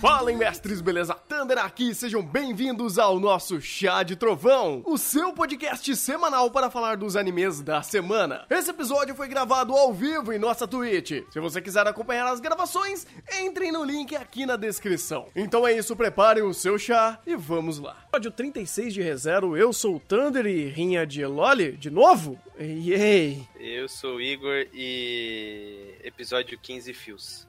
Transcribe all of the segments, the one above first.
Fala, mestres, beleza? Thunder aqui, sejam bem-vindos ao nosso Chá de Trovão, o seu podcast semanal para falar dos animes da semana. Esse episódio foi gravado ao vivo em nossa Twitch. Se você quiser acompanhar as gravações, entrem no link aqui na descrição. Então é isso, preparem o seu chá e vamos lá. Episódio 36 de ReZero, eu sou o Thunder e rinha de Loli, de novo? Yay! Eu sou o Igor e episódio 15 Fios.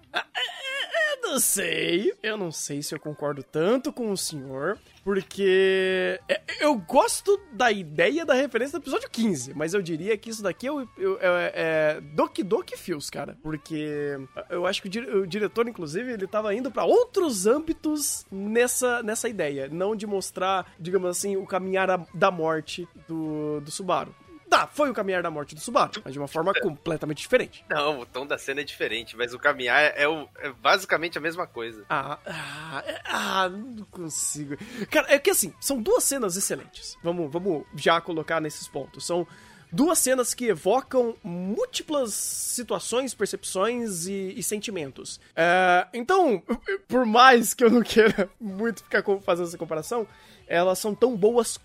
Eu não sei. Eu não sei se eu concordo tanto com o senhor, porque é, eu gosto da ideia da referência do episódio 15, mas eu diria que isso daqui é, o- é, é, Doki Doki Fios, cara, porque eu acho que o, o diretor, inclusive, ele tava indo pra outros âmbitos nessa, nessa ideia, não de mostrar, digamos assim, o caminhar da morte do, do Subaru. Tá, foi o caminhar da morte do Subaru, mas de uma forma completamente diferente. Não, o tom da cena é diferente, mas o caminhar é, o- é basicamente a mesma coisa. Ah, ah, é- ah, não consigo. Cara, é que assim, são duas cenas excelentes. Vamos, vamos já colocar nesses pontos. São duas cenas que evocam múltiplas situações, percepções e, e sentimentos. É, então, por mais que eu não queira muito ficar fazendo essa comparação, elas são tão boas,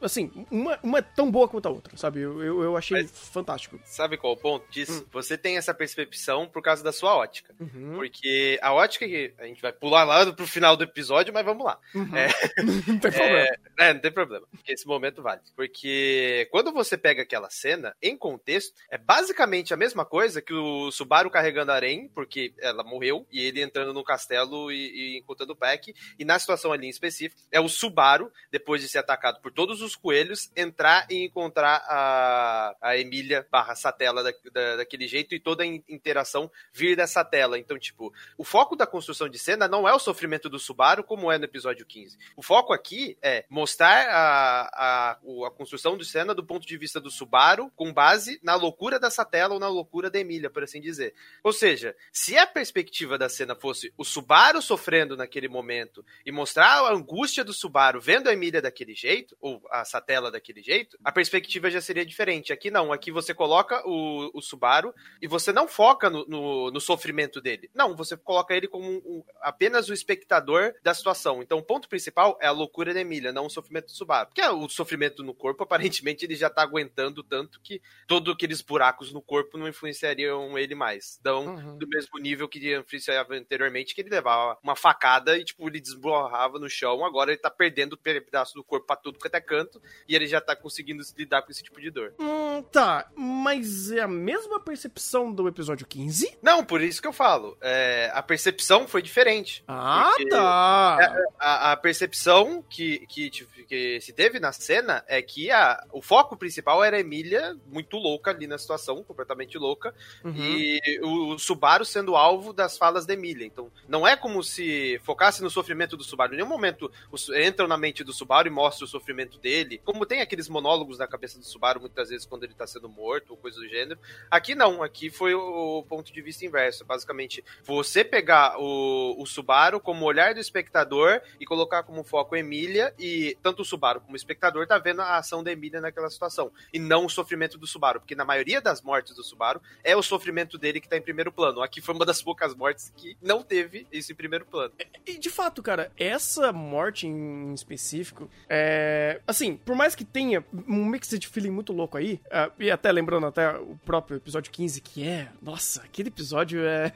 assim, uma, uma é tão boa quanto a outra, sabe? Eu, eu, eu achei Mas- fantástico. Sabe qual é o ponto disso? Você tem essa percepção por causa da sua ótica. Uhum. Porque a ótica que a gente vai pular lá pro final do episódio, mas vamos lá. É, não tem problema. É, é, não tem problema. Porque esse momento vale. Porque quando você pega aquela cena, em contexto, é basicamente a mesma coisa que o Subaru carregando a Aren, porque ela morreu, e ele entrando no castelo e, e encontrando o Pack. E na situação ali em específico, é o Subaru, depois de ser atacado por todos os coelhos, entrar e encontrar a, a Emília barra Satela da, da- daquele jeito e toda a in- interação vir dessa tela. Então, tipo, o foco da construção de cena não é o sofrimento do Subaru, como é no episódio 15. O foco aqui é mostrar a, a, o- a construção de cena do ponto de vista do Subaru, com base na loucura dessa tela ou na loucura da Emília, por assim dizer. Ou seja, se a perspectiva da cena fosse o Subaru sofrendo naquele momento e mostrar a angústia do Subaru vendo a Emília daquele jeito, ou a Satela daquele jeito, a perspectiva já seria diferente. Aqui não, aqui você coloca o, o Subaru e você não foca no, no, no sofrimento dele. Não, você coloca ele como um- um- apenas o espectador da situação. Então o ponto principal é a loucura da Emília, não sofrimento do Subaru. Porque o sofrimento no corpo, aparentemente, ele já tá aguentando tanto que todos aqueles buracos no corpo não influenciariam ele mais. Então, Uhum. do mesmo nível que influenciava anteriormente, que ele levava uma facada e, tipo, ele desborrava no chão. Agora ele tá perdendo pedaço do corpo pra tudo que até canto e ele já tá conseguindo lidar com esse tipo de dor. Hum, tá, mas é a mesma percepção do episódio 15? Não, por isso que eu falo. é, a percepção foi diferente. Ah, tá. A, a percepção que, que, que se teve na cena é que a, o foco principal era a Emília, muito louca ali na situação, completamente louca, Uhum. e o, o Subaru sendo alvo das falas da Emília. Então, não é como se focasse no sofrimento do Subaru. Em nenhum momento os- entram na mente do Subaru e mostram o sofrimento dele. Como tem aqueles monólogos na cabeça do Subaru, muitas vezes, quando ele tá sendo morto ou coisa do gênero. Aqui não, aqui foi o, o ponto de vista inverso. Basicamente, você pegar o, o Subaru como olhar do espectador e colocar como foco a Emília, e tanto o Subaru como o espectador tá vendo a ação da Emília naquela situação, e não o sofrimento do Subaru, porque na maioria das mortes do Subaru é o sofrimento dele que tá em primeiro plano. Aqui foi uma das poucas mortes que não teve isso em primeiro plano. E de fato, cara, essa morte em específico, é. Assim, por mais que tenha um mix de feeling muito louco aí, ah, e até lembrando até o próprio episódio 15, que é. Nossa, aquele episódio é.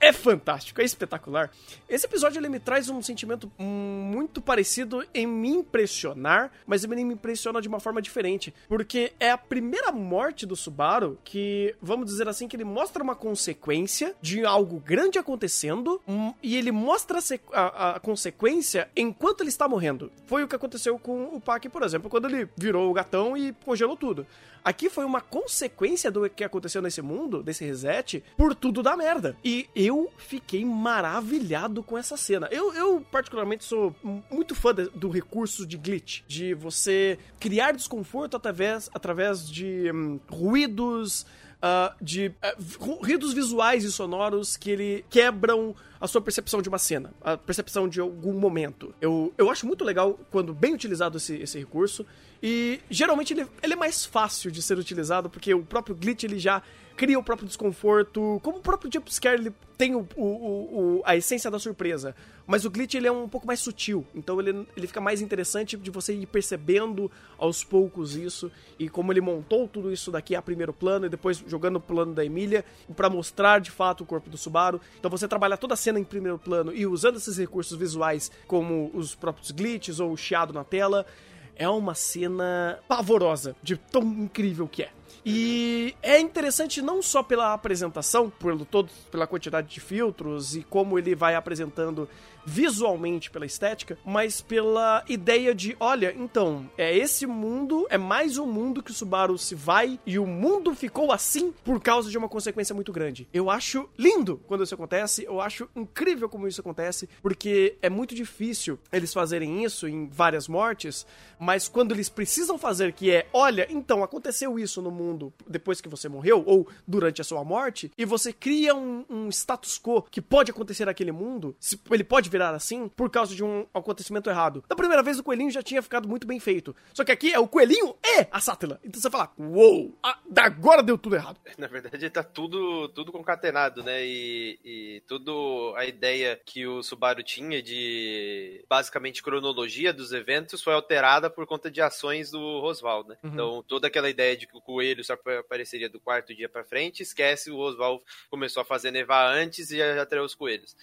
É fantástico, é espetacular. Esse episódio ele me traz um sentimento muito parecido em me impressionar, mas ele me impressiona de uma forma diferente. Porque é a primeira morte do Subaru que, vamos dizer assim, que ele mostra uma consequência de algo grande acontecendo hum, e ele mostra a, a- a consequência enquanto ele está morrendo. Foi o que aconteceu com o Pac, por exemplo, quando ele virou o gatão e congelou tudo. Aqui foi uma consequência do que aconteceu nesse mundo, desse reset, por tudo da merda. E eu fiquei maravilhado com essa cena. Eu, eu particularmente, sou muito fã de- do recurso de glitch, de você criar desconforto através, através de hum, ruídos, ah, de ru- ruídos visuais e sonoros que ele quebram a sua percepção de uma cena, a percepção de algum momento. Eu, eu acho muito legal quando bem utilizado esse, esse recurso. E geralmente ele, ele é mais fácil de ser utilizado, porque o próprio glitch ele já cria o próprio desconforto, como o próprio jumpscare ele tem o, o, o, a essência da surpresa. Mas o glitch ele é um pouco mais sutil, então ele, ele fica mais interessante de você ir percebendo aos poucos isso e como ele montou tudo isso daqui a primeiro plano e depois jogando o plano da Emília para mostrar de fato o corpo do Subaru. Então você trabalha toda a cena em primeiro plano e usando esses recursos visuais como os próprios glitches ou o chiado na tela, é uma cena pavorosa de tão incrível que é. E é interessante não só pela apresentação, pelo todo, pela quantidade de filtros e como ele vai apresentando visualmente pela estética, mas pela ideia de, olha, então, é esse mundo, é mais um mundo que o Subaru se vai e o mundo ficou assim por causa de uma consequência muito grande. Eu acho lindo quando isso acontece, eu acho incrível como isso acontece, porque é muito difícil eles fazerem isso em várias mortes, mas quando eles precisam fazer que é, olha, então aconteceu isso no mundo depois que você morreu ou durante a sua morte e você cria um, um status quo que pode acontecer naquele mundo, ele pode virar assim por causa de um acontecimento errado. Da primeira vez o coelhinho já tinha ficado muito bem feito. Só que aqui é o coelhinho e a sátila. Então você fala, uou, wow, agora deu tudo errado. Na verdade tá tudo, tudo concatenado, né? E, e tudo a ideia que o Subaru tinha de basicamente cronologia dos eventos foi alterada por conta de ações do Roswell, né? Uhum. Então toda aquela ideia de que o coelho só apareceria do quarto dia para frente, esquece, o Roswell começou a fazer nevar antes e já traiu os coelhos.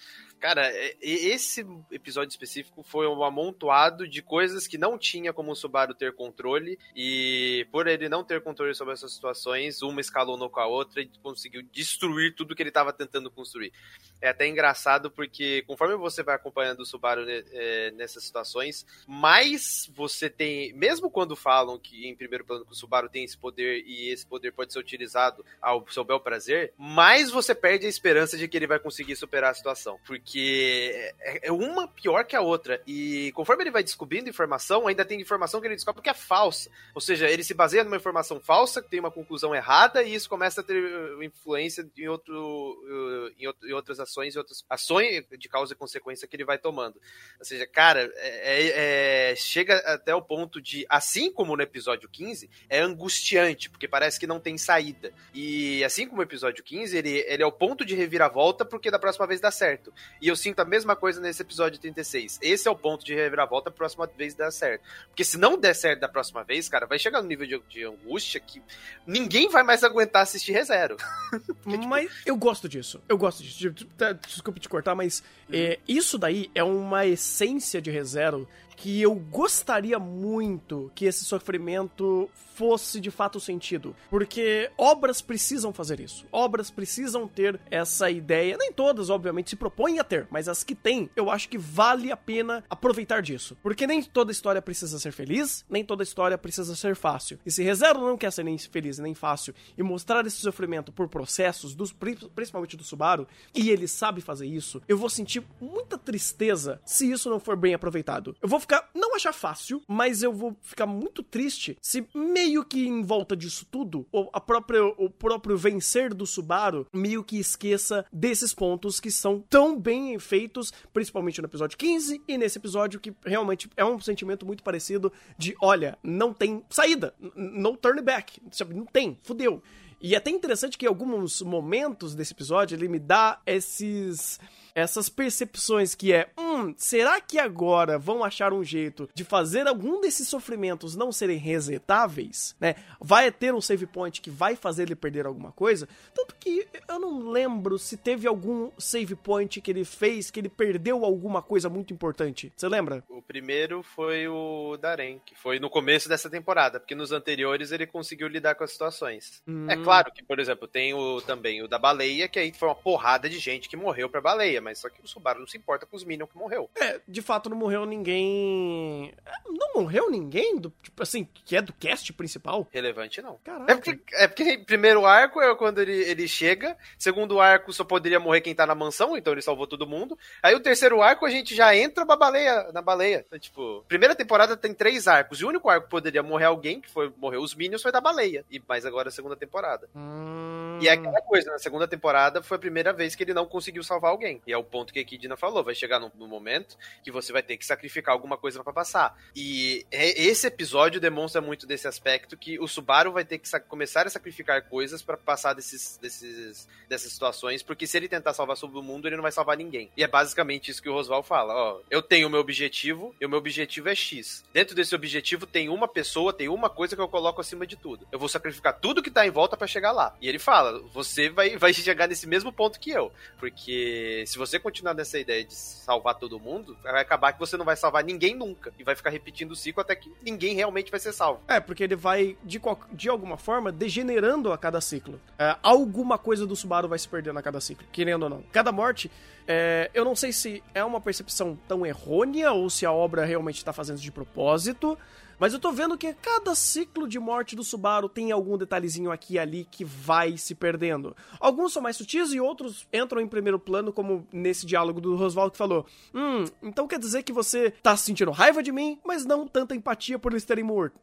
Cara, esse episódio específico foi um amontoado de coisas que não tinha como o Subaru ter controle, e por ele não ter controle sobre essas situações, uma escalonou com a outra e conseguiu destruir tudo que ele estava tentando construir. É até engraçado porque conforme você vai acompanhando o Subaru é, nessas situações, mais você tem, mesmo quando falam que em primeiro plano que o Subaru tem esse poder e esse poder pode ser utilizado ao seu bel prazer, mais você perde a esperança de que ele vai conseguir superar a situação. Porque porque é, é uma pior que a outra. E conforme ele vai descobrindo informação, ainda tem informação que ele descobre que é falsa. Ou seja, ele se baseia numa informação falsa, que tem uma conclusão errada, e isso começa a ter uh, influência em, outro, uh, em, outro, em outras ações, em outras ações de causa e consequência que ele vai tomando. Ou seja, cara, é, é, é chega até o ponto de, assim como no episódio 15, é angustiante, porque parece que não tem saída. E assim como o episódio 15, ele, ele é o ponto de reviravolta, porque da próxima vez dá certo. E eu sinto a mesma coisa nesse episódio 36. Esse é o ponto de reviravolta, a próxima vez dar certo. Porque se não der certo da próxima vez, cara, vai chegar no nível de, de angústia que ninguém vai mais aguentar assistir ReZero. tipo... Mas eu gosto disso. Eu gosto disso. Tá, desculpe te cortar, mas uhum. é, isso daí é uma essência de ReZero que eu gostaria muito que esse sofrimento fosse de fato sentido. Porque obras precisam fazer isso. Obras precisam ter essa ideia. Nem todas, obviamente, se propõem a ter, mas as que têm, eu acho que vale a pena aproveitar disso. Porque nem toda história precisa ser feliz, nem toda história precisa ser fácil. E se Rezero não quer ser nem feliz nem fácil e mostrar esse sofrimento por processos, dos, principalmente do Subaru, e ele sabe fazer isso, eu vou sentir muita tristeza se isso não for bem aproveitado. Eu vou ficar, não achar fácil, mas eu vou ficar muito triste se meio que em volta disso tudo, a própria, o próprio vencer do Subaru meio que esqueça desses pontos que são tão bem feitos, principalmente no episódio 15 e nesse episódio que realmente é um sentimento muito parecido de, olha, não tem saída, no turn back? Não tem, fudeu. E é até interessante que em alguns momentos desse episódio ele me dá esses essas percepções que é, hum, será que agora vão achar um jeito de fazer algum desses sofrimentos não serem resetáveis, né? Vai ter um save point que vai fazer ele perder alguma coisa? Tanto que eu não lembro se teve algum save point que ele fez que ele perdeu alguma coisa muito importante. Você lembra? O primeiro foi o Darren, que foi no começo dessa temporada, porque nos anteriores ele conseguiu lidar com as situações. Hum. É claro que, por exemplo, tem o também o da baleia, que aí foi uma porrada de gente que morreu pra baleia, mas só que o Subaru não se importa com os Minions que morreu. É, de fato não morreu ninguém. Não morreu ninguém, do, tipo assim, que é do cast principal? Relevante não. Caraca. É porque, é porque primeiro arco é quando ele, ele chega, segundo arco só poderia morrer quem tá na mansão, então ele salvou todo mundo. Aí o terceiro arco a gente já entra na baleia. Na baleia. Então, tipo, primeira temporada tem três arcos, e o único arco que poderia morrer alguém, que foi morreu os Minions, foi da baleia. E mais agora a segunda temporada. Hum... E é aquela coisa, na segunda temporada foi a primeira vez que ele não conseguiu salvar alguém. E é o ponto que a Kidina falou. Vai chegar num, num momento que você vai ter que sacrificar alguma coisa para passar. E é, esse episódio demonstra muito desse aspecto que o Subaru vai ter que começar a sacrificar coisas para passar desses, desses, dessas situações, porque se ele tentar salvar todo mundo, ele não vai salvar ninguém. E é basicamente isso que o Rosval fala. Ó, eu tenho o meu objetivo, e o meu objetivo é X. Dentro desse objetivo tem uma pessoa, tem uma coisa que eu coloco acima de tudo. Eu vou sacrificar tudo que tá em volta para chegar lá. E ele fala: você vai, vai chegar nesse mesmo ponto que eu. Porque se você continuar nessa ideia de salvar todo mundo, vai acabar que você não vai salvar ninguém nunca. E vai ficar repetindo o ciclo até que ninguém realmente vai ser salvo. É, porque ele vai, de, de alguma forma, degenerando a cada ciclo. É, alguma coisa do Subaru vai se perdendo a cada ciclo, querendo ou não. Cada morte, é, eu não sei se é uma percepção tão errônea ou se a obra realmente está fazendo de propósito. Mas eu tô vendo que cada ciclo de morte do Subaru tem algum detalhezinho aqui e ali que vai se perdendo. Alguns são mais sutis e outros entram em primeiro plano, como nesse diálogo do Roswald que falou: Hum, então quer dizer que você tá sentindo raiva de mim, mas não tanta empatia por eles terem morto,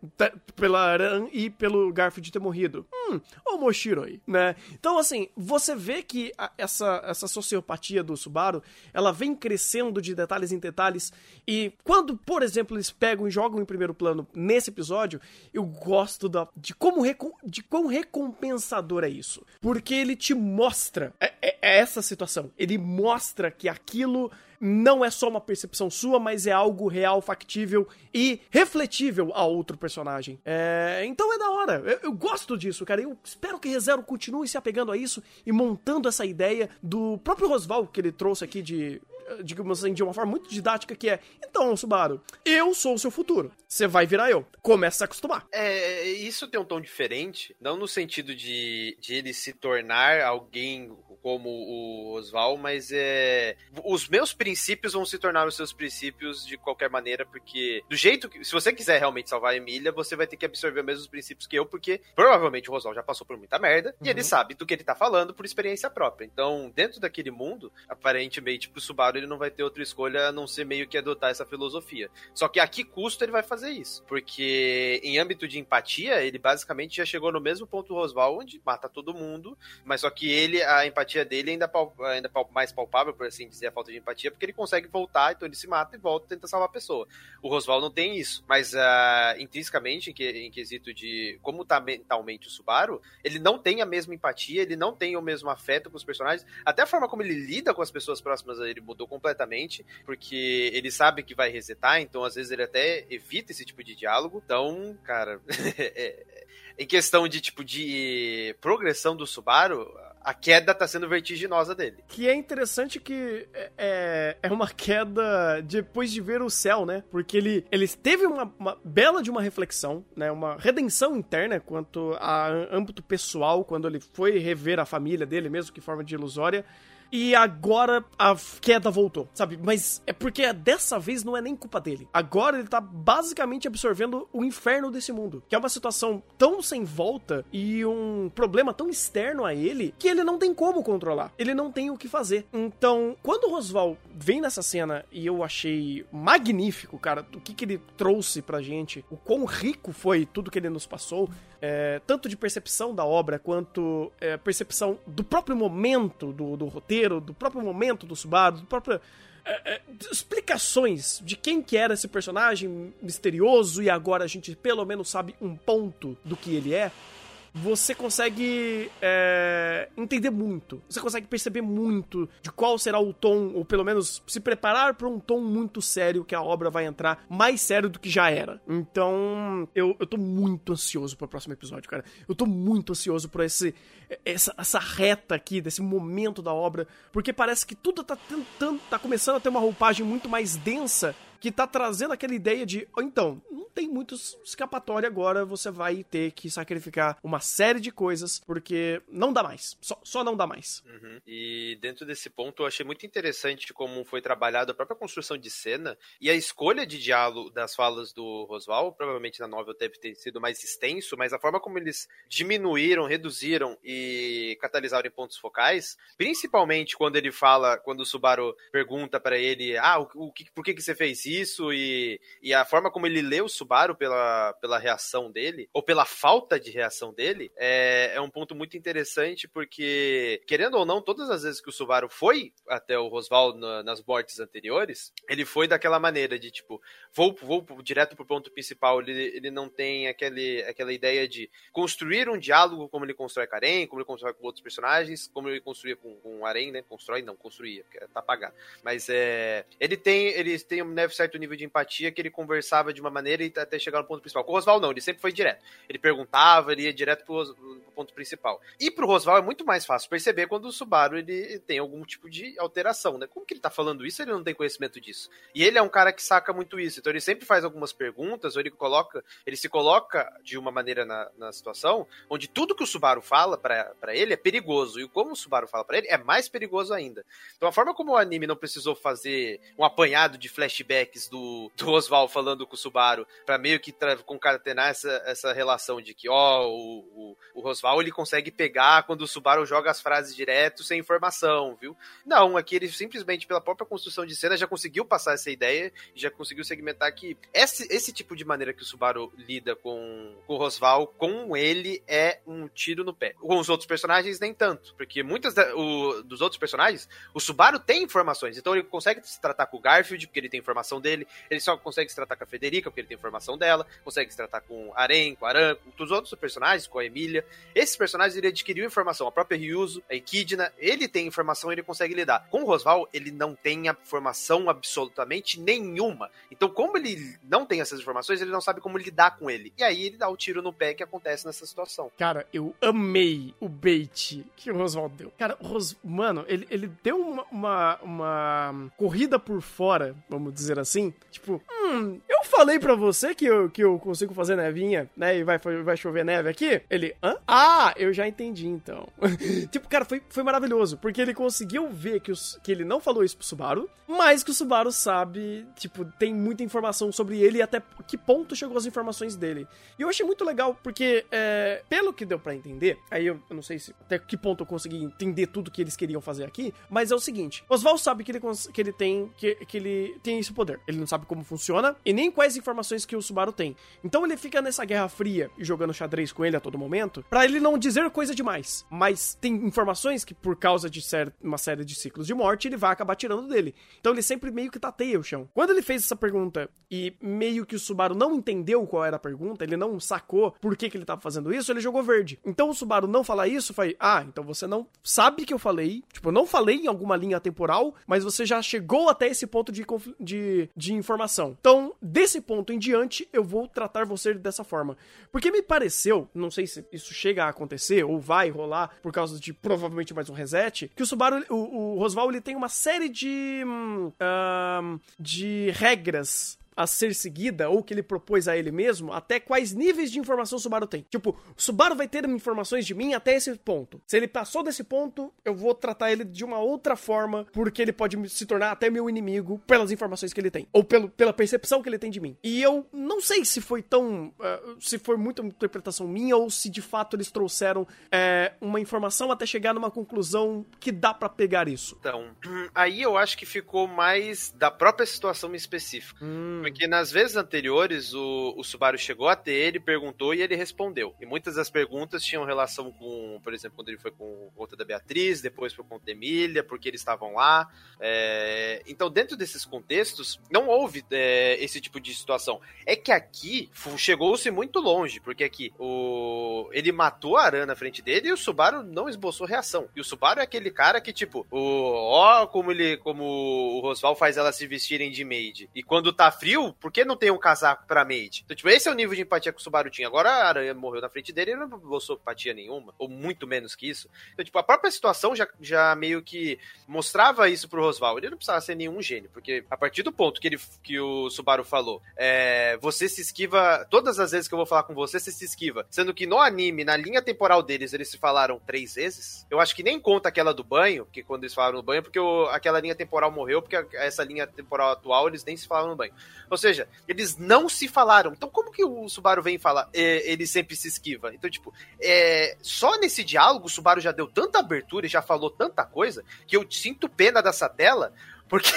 pela Aran e pelo Garfield ter morrido. Hum, o Moshiro aí, né? Então, assim, você vê que a, essa, essa sociopatia do Subaru, ela vem crescendo de detalhes em detalhes, e quando, por exemplo, eles pegam e jogam em primeiro plano nesse episódio, eu gosto da, de como de quão recompensador é isso. Porque ele te mostra é, é, é essa situação. Ele mostra que aquilo não é só uma percepção sua, mas é algo real, factível e refletível a outro personagem. É, então é da hora. Eu, eu, gosto disso, cara. Eu espero que ReZero continue se apegando a isso e montando essa ideia do próprio Rosval que ele trouxe aqui de digamos assim, de uma forma muito didática, que é: então, Subaru, eu sou o seu futuro. Você vai virar eu. Começa a acostumar. É, isso tem um tom diferente, não no sentido de, de ele se tornar alguém como o Oswald, mas é. Os meus princípios vão se tornar os seus princípios de qualquer maneira, porque do jeito que. Se você quiser realmente salvar a Emília, você vai ter que absorver os mesmos princípios que eu, porque provavelmente o Oswald já passou por muita merda uhum. e ele uhum. sabe do que ele tá falando por experiência própria. Então, dentro daquele mundo, aparentemente pro Subaru ele não vai ter outra escolha a não ser meio que adotar essa filosofia. Só que a que custo ele vai fazer isso? Porque em âmbito de empatia, ele basicamente já chegou no mesmo ponto do Rosval, onde mata todo mundo, mas só que ele, a empatia dele ainda, ainda mais palpável, por assim dizer, a falta de empatia, porque ele consegue voltar, então ele se mata e volta e tenta salvar a pessoa. O Rosval não tem isso, mas uh, intrinsecamente, em, que, em quesito de como tá mentalmente o Subaru, ele não tem a mesma empatia, ele não tem o mesmo afeto com os personagens, até a forma como ele lida com as pessoas próximas a ele mudou completamente, porque ele sabe que vai resetar, então às vezes ele até evita esse tipo de diálogo. Então, cara, é, em questão de tipo de progressão do Subaru, a queda tá sendo vertiginosa dele. Que é interessante que é, é, é uma queda depois de ver o céu, né? Porque ele, ele teve uma, uma bela de uma reflexão, né? Uma redenção interna quanto a âmbito pessoal, quando ele foi rever a família dele, mesmo que forma de ilusória e agora a queda voltou, sabe? Mas é porque dessa vez não é nem culpa dele. Agora ele tá basicamente absorvendo o inferno desse mundo, que é uma situação tão sem volta e um problema tão externo a ele que ele não tem como controlar. Ele não tem o que fazer. Então, quando o Rosval vem nessa cena e eu achei magnífico, cara, o que que ele trouxe pra gente, o quão rico foi tudo que ele nos passou, é, tanto de percepção da obra quanto é, percepção do próprio momento do, do roteiro, do próprio momento do Subaru, do próprio. É, é, explicações de quem que era esse personagem misterioso e agora a gente pelo menos sabe um ponto do que ele é você consegue é, entender muito. Você consegue perceber muito de qual será o tom, ou pelo menos se preparar para um tom muito sério que a obra vai entrar, mais sério do que já era. Então, eu, eu tô muito ansioso pro próximo episódio, cara. Eu tô muito ansioso por esse, essa, essa reta aqui, desse momento da obra, porque parece que tudo tá tentando, tá começando a ter uma roupagem muito mais densa que tá trazendo aquela ideia de, então, não tem muito escapatória agora, você vai ter que sacrificar uma série de coisas, porque não dá mais. Só, só não dá mais. Uhum. E dentro desse ponto, eu achei muito interessante como foi trabalhado a própria construção de cena e a escolha de diálogo das falas do Roswell. Provavelmente na novel deve ter sido mais extenso, mas a forma como eles diminuíram, reduziram e catalisaram em pontos focais, principalmente quando ele fala, quando o Subaru pergunta para ele, ah, o, o, por que, que você fez isso? e, e a forma como ele lê os Subaru pela, pela reação dele, ou pela falta de reação dele, é, é um ponto muito interessante, porque, querendo ou não, todas as vezes que o Subaru foi até o Rosval na, nas mortes anteriores, ele foi daquela maneira de tipo, vou, vou direto pro ponto principal, ele, ele não tem aquele, aquela ideia de construir um diálogo como ele constrói com como ele constrói com outros personagens, como ele construía com, com Arém, né? Constrói, não, construía, tá apagado. Mas é. Ele tem, ele tem um certo nível de empatia que ele conversava de uma maneira e até chegar no ponto principal. Com o Rosval, não, ele sempre foi direto. Ele perguntava, ele ia direto pro, pro ponto principal. E pro Rosval é muito mais fácil perceber quando o Subaru ele tem algum tipo de alteração, né? Como que ele tá falando isso? Ele não tem conhecimento disso. E ele é um cara que saca muito isso. Então ele sempre faz algumas perguntas, ou ele coloca, ele se coloca de uma maneira na, na situação onde tudo que o Subaru fala para ele é perigoso. E como o Subaru fala para ele é mais perigoso ainda. Então a forma como o anime não precisou fazer um apanhado de flashbacks do, do Oswald falando com o Subaru para meio que concatenar essa, essa relação de que, ó, o, o, o Oswald ele consegue pegar quando o Subaru joga as frases direto sem informação, viu? Não, aqui ele simplesmente pela própria construção de cena já conseguiu passar essa ideia e já conseguiu segmentar que esse, esse tipo de maneira que o Subaru lida com, com o Rosval, com ele é um tiro no pé. Com os outros personagens, nem tanto, porque muitas da, o, dos outros personagens, o Subaru tem informações, então ele consegue se tratar com o Garfield, porque ele tem informação dele, ele só consegue se tratar com a Federica, porque ele tem informação dela, consegue se tratar com Aren, com Aran, com os outros personagens, com a Emília. Esses personagens ele adquiriu informação, a própria Ryuzo, a Echidna, ele tem informação e ele consegue lidar. Com o Rosval, ele não tem informação absolutamente nenhuma. Então, como ele não tem essas informações, ele não sabe como lidar com ele. E aí ele dá o tiro no pé que acontece nessa situação. Cara, eu amei o bait que o Roswald deu. Cara, o Ros... mano, ele, ele deu uma, uma, uma, corrida por fora, vamos dizer assim. Tipo, hum, eu falei pra você que eu, que eu consigo fazer nevinha, né? E vai, vai chover neve aqui. Ele, hã? Ah, eu já entendi então. tipo, cara, foi, foi maravilhoso, porque ele conseguiu ver que, os, que ele não falou isso pro Subaru, mas que o Subaru sabe, tipo, tem muita informação sobre ele e até que ponto chegou as informações dele. E eu achei muito legal, porque, é, pelo que deu para entender, aí eu, eu, não sei se até que ponto eu consegui entender tudo que eles queriam fazer aqui, mas é o seguinte: Oswald sabe que ele, que ele tem que, que ele tem esse poder. Ele não sabe como funciona e nem quais informações que o Subaru tem. Então ele fica nessa guerra fria e jogando xadrez com ele a todo momento, para ele não dizer coisa demais. Mas tem informações que, por causa de uma série de ciclos de morte, ele vai acabar tirando dele. Então ele sempre meio que tateia o chão. Quando ele fez essa pergunta e meio que o Subaru não entendeu qual era a pergunta, ele não sacou por que, que ele estava fazendo isso, ele jogou verde. Então o Subaru não falar isso, foi, ah, então você não sabe que eu falei, tipo, eu não falei em alguma linha temporal, mas você já chegou até esse ponto de, de, de informação. Então, desse ponto em diante, eu vou tratar você dessa forma. Porque me pareceu, não sei se isso chega a acontecer ou vai rolar por causa de provavelmente mais um reset, que o Subaru, o, o Rosval, ele tem uma série de. Hum, de regras a ser seguida, ou que ele propôs a ele mesmo, até quais níveis de informação o Subaru tem. Tipo, o Subaru vai ter informações de mim até esse ponto. Se ele passou desse ponto, eu vou tratar ele de uma outra forma, porque ele pode se tornar até meu inimigo pelas informações que ele tem, ou pelo, pela percepção que ele tem de mim. E eu não sei se foi tão. Uh, se foi muita interpretação minha, ou se de fato eles trouxeram uh, uma informação até chegar numa conclusão que dá para pegar isso. Então, aí eu acho que ficou mais da própria situação específica. Hum. Porque nas vezes anteriores o, o Subaru chegou até ele, perguntou e ele respondeu. E muitas das perguntas tinham relação com, por exemplo, quando ele foi com conta da Beatriz, depois foi com da Emília, porque eles estavam lá. É... Então, dentro desses contextos, não houve é, esse tipo de situação. É que aqui chegou-se muito longe, porque aqui o... ele matou a Aran na frente dele e o Subaru não esboçou reação. E o Subaru é aquele cara que, tipo, o... ó, como ele, como o Rosval faz elas se vestirem de maid. E quando tá frio, frio, por que não tem um casaco pra maid? Então, tipo, esse é o nível de empatia que o Subaru tinha. Agora a aranha morreu na frente dele e não mostrou empatia nenhuma, ou muito menos que isso. Então, tipo, a própria situação já, já meio que mostrava isso pro Rosval. Ele não precisava ser nenhum gênio, porque a partir do ponto que, ele, que o Subaru falou, é, você se esquiva, todas as vezes que eu vou falar com você, você se esquiva. Sendo que no anime, na linha temporal deles, eles se falaram três vezes. Eu acho que nem conta aquela do banho, que quando eles falaram no banho, porque o, aquela linha temporal morreu, porque essa linha temporal atual eles nem se falaram no banho. Ou seja, eles não se falaram. Então, como que o Subaru vem falar? É, ele sempre se esquiva. Então, tipo, é, só nesse diálogo o Subaru já deu tanta abertura e já falou tanta coisa que eu sinto pena dessa tela Porque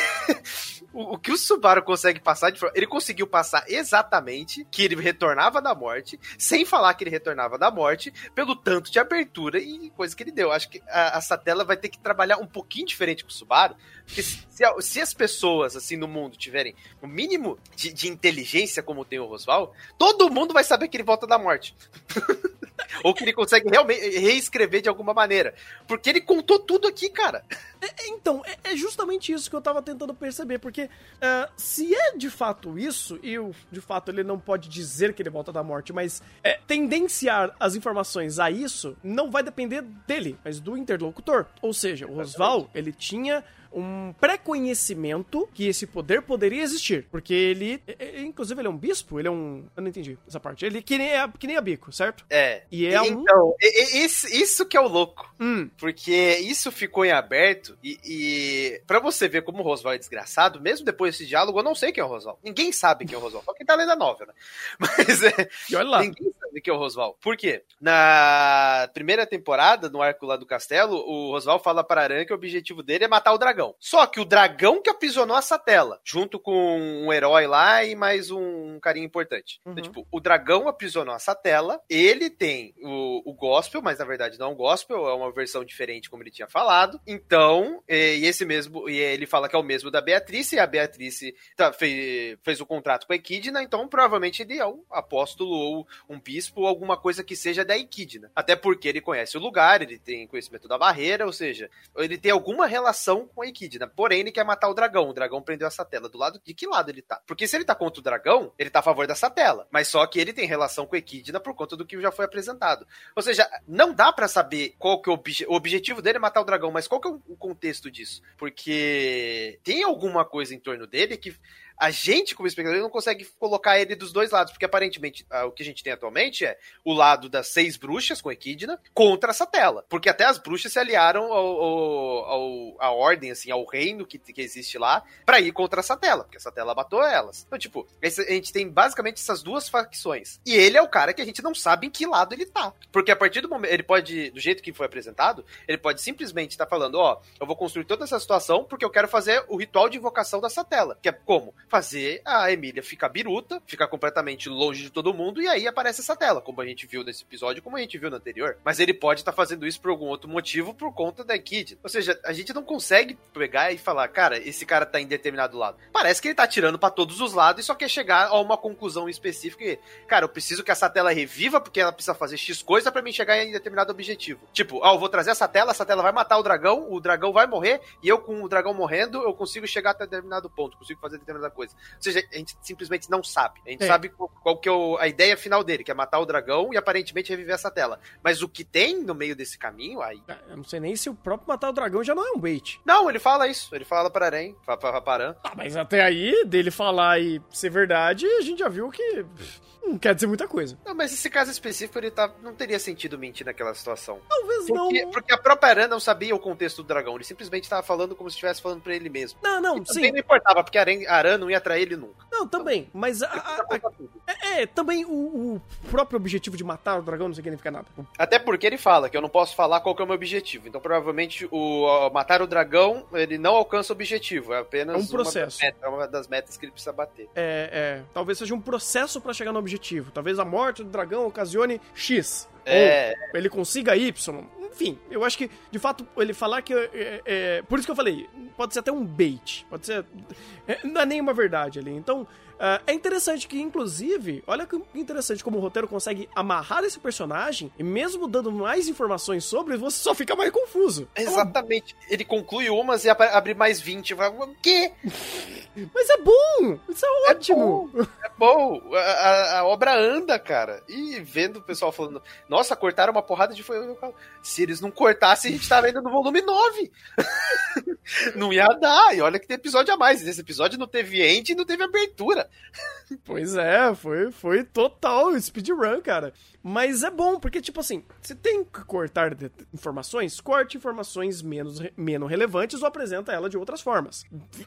o, o, que o Subaru consegue passar de ele conseguiu passar exatamente que ele retornava da morte, sem falar que ele retornava da morte, pelo tanto de abertura e coisa que ele deu. Acho que a, a vai ter que trabalhar um pouquinho diferente com o Subaru, porque se, se as pessoas assim no mundo tiverem o mínimo de, de inteligência como tem o Rosval, todo mundo vai saber que ele volta da morte. Ou que ele consegue realmente reescrever de alguma maneira. Porque ele contou tudo aqui, cara. É, é então, é, é, justamente isso que eu tava tentando perceber. Porque uh, se é de fato isso, e o, de fato ele não pode dizer que ele volta da morte, mas é, tendenciar as informações a isso não vai depender dele, mas do interlocutor. Ou seja, o Rosval, ele tinha um pré-conhecimento que esse poder poderia existir. Porque ele, inclusive, ele é um bispo? Ele é um. Eu não entendi essa parte. Ele que nem, é, que nem a bico, certo? É. E é então, um... isso, isso que é o louco. Hum. Porque isso ficou em aberto e, e para você ver como o Roswell é desgraçado, mesmo depois desse diálogo, eu não sei quem é o Roswell. Ninguém sabe quem é o Roswell. Só quem tá lendo a novela. Né? Mas é. E olha lá. Ninguém sabe quem é o Roswell. Por quê? Na primeira temporada, no arco lá do castelo, o Roswell fala para Aran que o objetivo dele é matar o dragão. Só que o dragão que aprisionou essa tela, junto com um herói lá e mais um carinha importante. Então, uhum. Então, tipo, o dragão aprisionou essa tela, ele tem o, o gospel, mas na verdade não é um gospel, é uma versão diferente, como ele tinha falado. Então, e esse mesmo, e ele fala que é o mesmo da Beatriz, e a Beatriz tá, fez, fez o contrato com a Equidna, então provavelmente ele é um apóstolo ou um bispo ou alguma coisa que seja da Equidna. Até porque ele conhece o lugar, ele tem conhecimento da barreira, ou seja, ele tem alguma relação com a Equidna. Porém, ele quer matar o dragão. O dragão prendeu essa tela. Do lado de que lado ele tá? Porque se ele tá contra o dragão, ele tá a favor dessa tela. Mas só que ele tem relação com a Equidna por conta do que já foi apresentado. Ou seja, não dá para saber qual que é o, obje o objetivo dele é matar o dragão, mas qual que é o contexto disso? Porque tem alguma coisa em torno dele que a gente, como espectador, não consegue colocar ele dos dois lados, porque aparentemente ah, o que a gente tem atualmente é o lado das seis bruxas com Equidna contra essa tela. Porque até as bruxas se aliaram ao, ao, ao à ordem, assim, ao reino que, que existe lá, para ir contra essa tela, porque essa tela matou elas. Então, tipo, a gente tem basicamente essas duas facções. E ele é o cara que a gente não sabe em que lado ele tá. Porque a partir do momento, ele pode, do jeito que foi apresentado, ele pode simplesmente estar tá falando: ó, eu vou construir toda essa situação porque eu quero fazer o ritual de invocação dessa tela. Que é como? Fazer a Emília ficar biruta, ficar completamente longe de todo mundo, e aí aparece essa tela, como a gente viu nesse episódio, como a gente viu no anterior. Mas ele pode estar tá fazendo isso por algum outro motivo por conta da Kid. Ou seja, a gente não consegue pegar e falar, cara, esse cara tá em determinado lado. Parece que ele tá tirando para todos os lados e só quer chegar a uma conclusão específica. E, cara, eu preciso que essa tela reviva porque ela precisa fazer X coisa para mim chegar em determinado objetivo. Tipo, ah, eu vou trazer essa tela, essa tela vai matar o dragão, o dragão vai morrer, e eu com o dragão morrendo, eu consigo chegar até determinado ponto, consigo fazer determinada coisa. Ou seja, a gente simplesmente não sabe. A gente é. sabe qual, qual, que é o, a ideia final dele, que é matar o dragão e aparentemente reviver essa tela. Mas o que tem no meio desse caminho, aí. É, eu não sei nem se o próprio matar o dragão já não é um bait. Não, ele fala isso. Ele fala para Arém, para Paran. Ah, mas até aí, dele falar e ser verdade, a gente já viu que não quer dizer muita coisa. Não, mas esse caso específico, ele tá, não teria sentido mentir naquela situação. Talvez porque, não. Porque a própria Aran não sabia o contexto do dragão. Ele simplesmente estava falando como se estivesse falando para ele mesmo. Não, não, e sim. não importava, porque a Aran não ia trair ele nunca. Não, também. Então, mas a, a, a, é, é, também o, o, próprio objetivo de matar o dragão não significa nada. Até porque ele fala que eu não posso falar qual é o meu objetivo. Então, provavelmente, o matar o dragão, ele não alcança o objetivo. É apenas é um processo. Uma, meta, uma das metas que ele precisa bater. É, é. Talvez seja um processo para chegar no objetivo. Talvez a morte do dragão ocasione X. É. Ou ele consiga Y. Enfim, eu acho que, de fato, ele falar que. É, é, por isso que eu falei, pode ser até um bait. Pode ser. É, não é nenhuma verdade ali. Então, Uh, é interessante que, inclusive, olha que interessante como o roteiro consegue amarrar esse personagem e mesmo dando mais informações sobre, você só fica mais confuso. Exatamente. Ele conclui umas e abre mais 20. O quê? Mas é bom! Isso é, é ótimo! É bom! É bom. A, a, a, obra anda, cara. E vendo o pessoal falando, nossa, cortaram uma porrada de Se eles não cortassem, a gente tava ainda no volume 9. não ia dar. E olha que tem episódio a mais. Esse episódio não teve end e não teve abertura. Pois é, foi, foi total speedrun, cara. Mas é bom, porque, tipo assim, você tem que cortar informações, corte informações menos, menos relevantes ou apresenta ela de outras formas.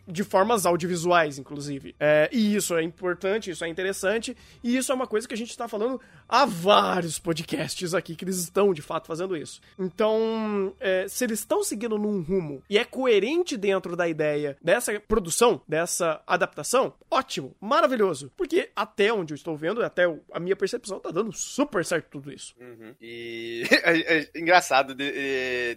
De formas audiovisuais, inclusive. É, e isso é importante, isso é interessante, e isso é uma coisa que a gente tá falando há vários podcasts aqui que eles estão, de fato, fazendo isso. Então, é, se eles estão seguindo num rumo e é coerente dentro da ideia dessa produção, dessa adaptação, ótimo, maravilhoso. Porque até onde eu estou vendo, até a minha percepção, tá dando super certo tudo isso. Uhum. E é, é, engraçado,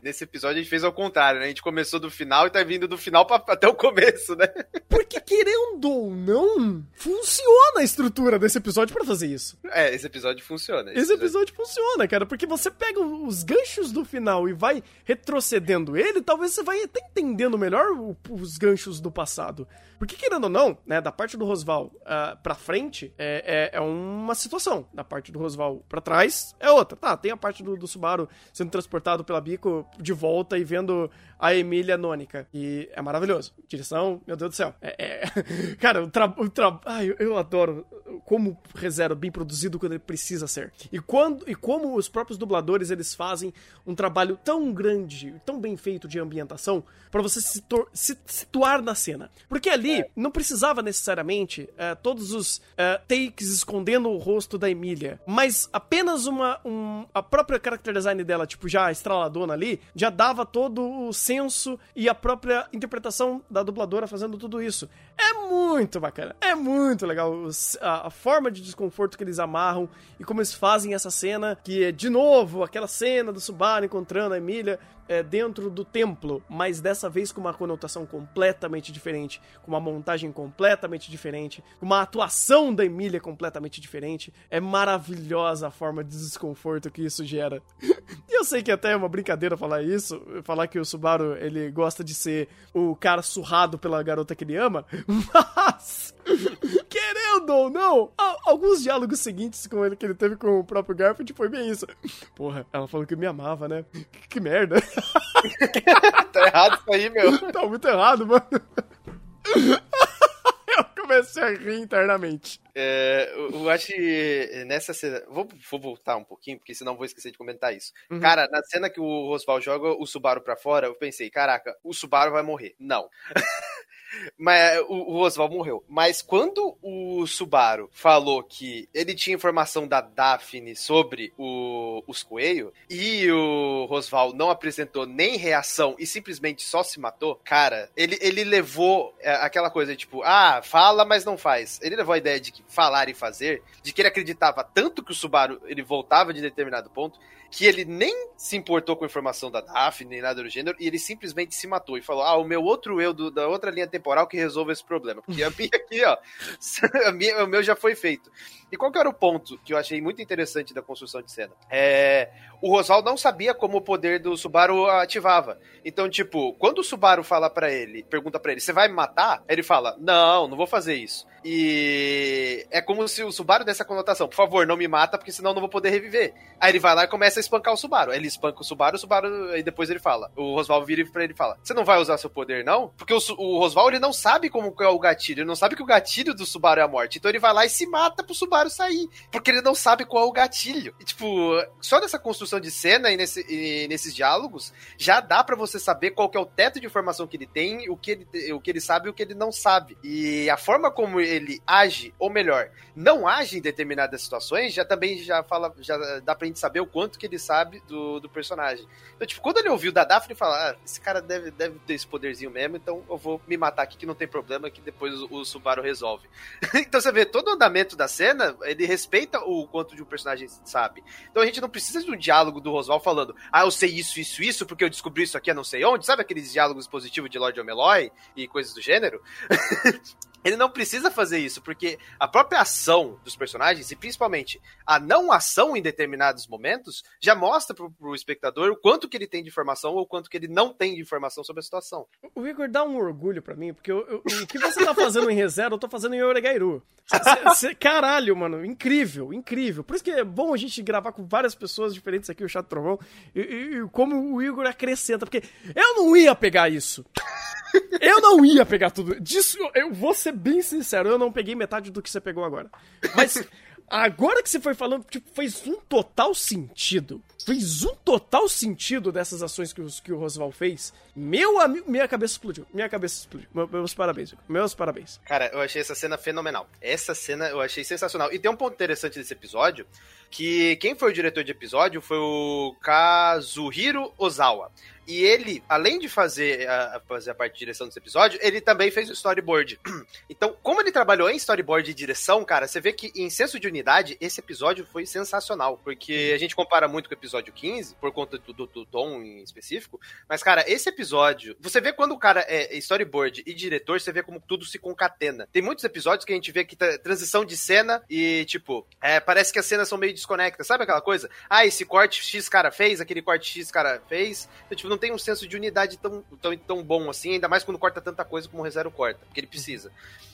nesse episódio a gente fez ao contrário, né? A gente começou do final e tá vindo do final pra, até o começo, né? Porque querendo ou não, funciona a estrutura desse episódio para fazer isso. É, esse episódio funciona. Esse, esse episódio funciona, cara, porque você pega os ganchos do final e vai retrocedendo ele, talvez você vai até entendendo melhor os ganchos do passado. Porque, querendo ou não, né, da parte do Rosval uh, pra frente é, é, é, uma situação. Da parte do Rosval pra trás é outra. Tá, tem a parte do, do Subaru sendo transportado pela bico de volta e vendo a Emília Nônica. E é maravilhoso. Direção, meu Deus do céu. É, é... Cara, o trabalho. Tra... Ai, eu, eu adoro como ReZero bem produzido quando ele precisa ser. E, quando, e como os próprios dubladores eles fazem um trabalho tão grande, tão bem feito de ambientação, para você se, se, situar na cena. Porque ali é. não precisava necessariamente uh, todos os uh, takes escondendo o rosto da Emília, mas apenas uma. Um, a própria character design dela, tipo, já estraladona ali, já dava todo o senso e a própria interpretação da dubladora fazendo tudo isso. É muito bacana, é muito legal a, a forma de desconforto que eles amarram e como eles fazem essa cena, que é de novo aquela cena do Subaru encontrando a Emília é, dentro do templo, mas dessa vez com uma conotação completamente diferente, com uma montagem completamente diferente, com uma atuação da Emília completamente diferente. É maravilhosa a forma de desconforto que isso gera. e eu sei que até é uma brincadeira falar isso, falar que o Subaru ele gosta de ser o cara surrado pela garota que ele ama, mas querendo ou não, alguns diálogos seguintes com ele que ele teve com o próprio Garfield foi bem isso. Porra, ela falou que me amava, né? Que, que merda. tá errado isso aí, meu. Tá muito errado, mano. Eu comecei a rir internamente. É, eu acho que nessa cena. Vou, vou, voltar um pouquinho, porque senão vou esquecer de comentar isso. Uhum. Cara, na cena que o Rosval joga o Subaru pra fora, eu pensei, caraca, o Subaru vai morrer. Não. Mas o, o Oswald morreu. Mas quando o Subaru falou que ele tinha informação da Daphne sobre o, os coelhos e o Rosval não apresentou nem reação e simplesmente só se matou, cara, ele, ele levou é, aquela coisa tipo, ah, fala, mas não faz. Ele levou a ideia de que falar e fazer, de que ele acreditava tanto que o Subaru ele voltava de determinado ponto, que ele nem se importou com a informação da Daphne, nem nada do gênero, e ele simplesmente se matou e falou: Ah, o meu outro eu do, da outra linha temporal que resolve esse problema. Porque a minha aqui, ó, a minha, o meu já foi feito. E qual que era o ponto que eu achei muito interessante da construção de cena? É, o Rosal não sabia como o poder do Subaru ativava. Então, tipo, quando o Subaru fala para ele, pergunta para ele, você vai me matar? Ele fala, não, não vou fazer isso. E é como se o Subaru desse a conotação, por favor, não me mata, porque senão eu não vou poder reviver. Aí ele vai lá e começa a espancar o Subaru. Aí ele espanca o Subaru, o Subaru, aí depois ele fala, o Rosval vira pra ele e fala, você não vai usar seu poder, não? Porque o, o Rosval, ele não sabe como é o gatilho, ele não sabe que o gatilho do Subaru é a morte. Então ele vai lá e se mata pro Subaru sair, porque ele não sabe qual é o gatilho. E, tipo, só nessa construção de cena e, nesse, e nesses diálogos, já dá para você saber qual é o teto de informação que ele tem, o que ele, o que ele sabe e o que ele não sabe. E a forma como ele age, ou melhor, não age em determinadas situações, já também já fala, já dá pra gente saber o quanto que ele sabe do, do personagem. Então, tipo, quando ele ouviu da Daphne falar, ah, esse cara deve, deve ter esse poderzinho mesmo, então eu vou me matar aqui que não tem problema, que depois o, o Subaru resolve. então você vê todo o andamento da cena, ele respeita o quanto de um personagem sabe. Então a gente não precisa de um diálogo do Roswell falando, ah, eu sei isso, isso, isso, porque eu descobri isso aqui, eu não sei onde. Sabe aqueles diálogos positivos de Lord Omeloy e coisas do gênero? ele não precisa fazer isso, porque a própria ação dos personagens, e principalmente a não ação em determinados momentos, já mostra pro, pro espectador o quanto que ele tem de informação ou o quanto que ele não tem de informação sobre a situação. O Igor dá um orgulho para mim, porque eu, eu, o que você tá fazendo em ReZero, eu tô fazendo em Oregairu. Caralho, mano, incrível, incrível. Por isso que é bom a gente gravar com várias pessoas diferentes aqui, o Chato Trovão, e, e como o Igor acrescenta, porque eu não ia pegar isso. Eu não ia pegar tudo. Disso, eu vou ser bem sincero, eu não peguei metade do que você pegou agora. Mas agora que você foi falando, tipo, fez um total sentido. Fez um total sentido dessas ações que, que o Rosval fez. Meu amigo, minha cabeça explodiu. Minha cabeça explodiu. Meus parabéns, meus parabéns. Cara, eu achei essa cena fenomenal. Essa cena eu achei sensacional. E tem um ponto interessante desse episódio, que quem foi o diretor de episódio foi o Kazuhiro Ozawa. E ele, além de fazer a, fazer a parte de direção desse episódio, ele também fez o storyboard. Então, como ele trabalhou em storyboard e direção, cara, você vê que em senso de unidade, esse episódio foi sensacional. Porque a gente compara muito com o episódio 15, por conta do, do, do tom em específico. Mas, cara, esse episódio, você vê quando o cara é storyboard e diretor, você vê como tudo se concatena. Tem muitos episódios que a gente vê que tá transição de cena e, tipo, é, parece que as cenas são meio desconectas. Sabe aquela coisa? Ah, esse corte X cara fez, aquele corte X cara fez. Então, tipo, não tem um senso de unidade tão, tão, tão bom assim, ainda mais quando corta tanta coisa como o ReZero corta, porque ele precisa.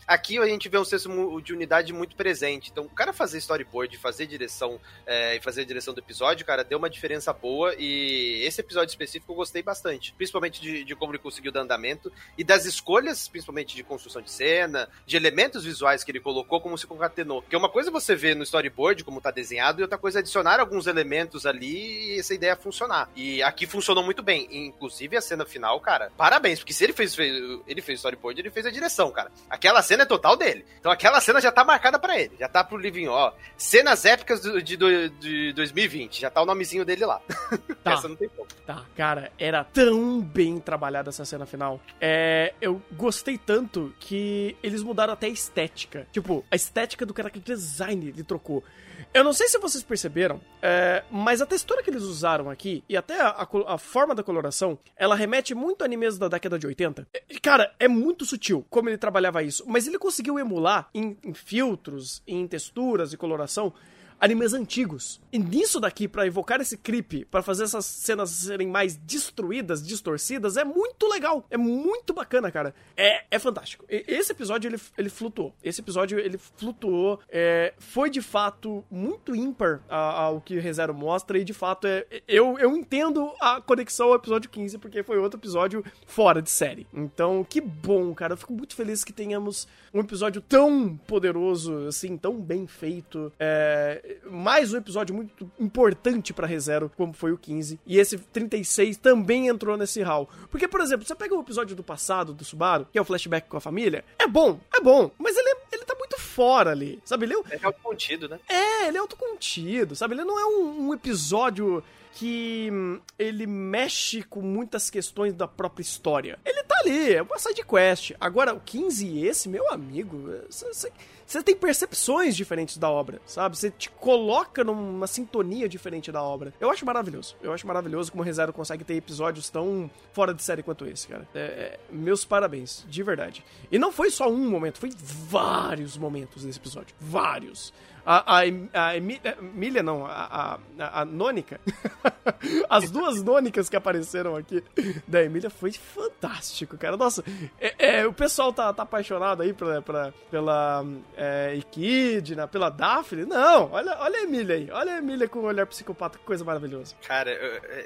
Aqui a gente vê um senso de unidade muito presente. Então, o cara fazer storyboard, fazer direção é, e fazer a direção do episódio, cara, deu uma diferença boa. E esse episódio específico eu gostei bastante. Principalmente de, de como ele conseguiu dar andamento e das escolhas, principalmente de construção de cena, de elementos visuais que ele colocou, como se concatenou. Porque uma coisa é você vê no storyboard como tá desenhado, e outra coisa é adicionar alguns elementos ali e essa ideia funcionar. E aqui funcionou muito bem. Inclusive a cena final, cara, parabéns, porque se ele fez, fez ele fez storyboard, ele fez a direção, cara. Aquela cena é total dele. Então aquela cena já tá marcada para ele. Já tá pro livrinho, ó. Cenas épicas do, de, de 2020. Já tá o nomezinho dele lá. Tá. essa não tem como. Tá, cara, era tão bem trabalhada essa cena final. É, eu gostei tanto que eles mudaram até a estética. Tipo, a estética do character design ele trocou. Eu não sei se vocês perceberam, é, mas a textura que eles usaram aqui e até a, a, a, forma da coloração, ela remete muito a animes da década de 80. Cara, é muito sutil como ele trabalhava isso, mas ele conseguiu emular em, em filtros, em texturas e coloração animes antigos. E nisso daqui, para evocar esse creep, para fazer essas cenas serem mais destruídas, distorcidas, é muito legal. É muito bacana, cara. É, é fantástico. E, esse episódio, ele, ele flutuou. Esse episódio, ele flutuou. É, foi, de fato, muito ímpar ao que ReZero mostra. E, de fato, é, eu, eu entendo a conexão ao episódio 15, porque foi outro episódio fora de série. Então, que bom, cara. Eu fico muito feliz que tenhamos um episódio tão poderoso, assim, tão bem feito. É, mais um episódio muito importante para ReZero, como foi o 15. E esse 36 também entrou nesse hall. Porque, por exemplo, você pega o episódio do passado do Subaru, que é o flashback com a família, é bom, é bom, mas ele, é, ele tá muito fora ali, sabe? Ele é, é autocontido, né? É, ele é autocontido, sabe? Ele não é um, um episódio que hum, ele mexe com muitas questões da própria história. Ele tá ali, é uma side quest. Agora, o 15 e esse, meu amigo, você tem percepções diferentes da obra, sabe? Você te coloca numa sintonia diferente da obra. Eu acho maravilhoso. Eu acho maravilhoso como o ReZero consegue ter episódios tão fora de série quanto esse, cara. É, é, meus parabéns, de verdade. E não foi só um momento, foi vários momentos nesse episódio. Vários. A, a, a Emília, não, a, a, a Nônica. As duas Nônicas que apareceram aqui da Emília foi fantástico, cara. Nossa, é, é, o pessoal tá, tá apaixonado aí pra, pra, pela é, Equidna, pela Daphne. Não, olha, olha a Emília aí. Olha a Emília com o olhar psicopata, que coisa maravilhosa. Cara,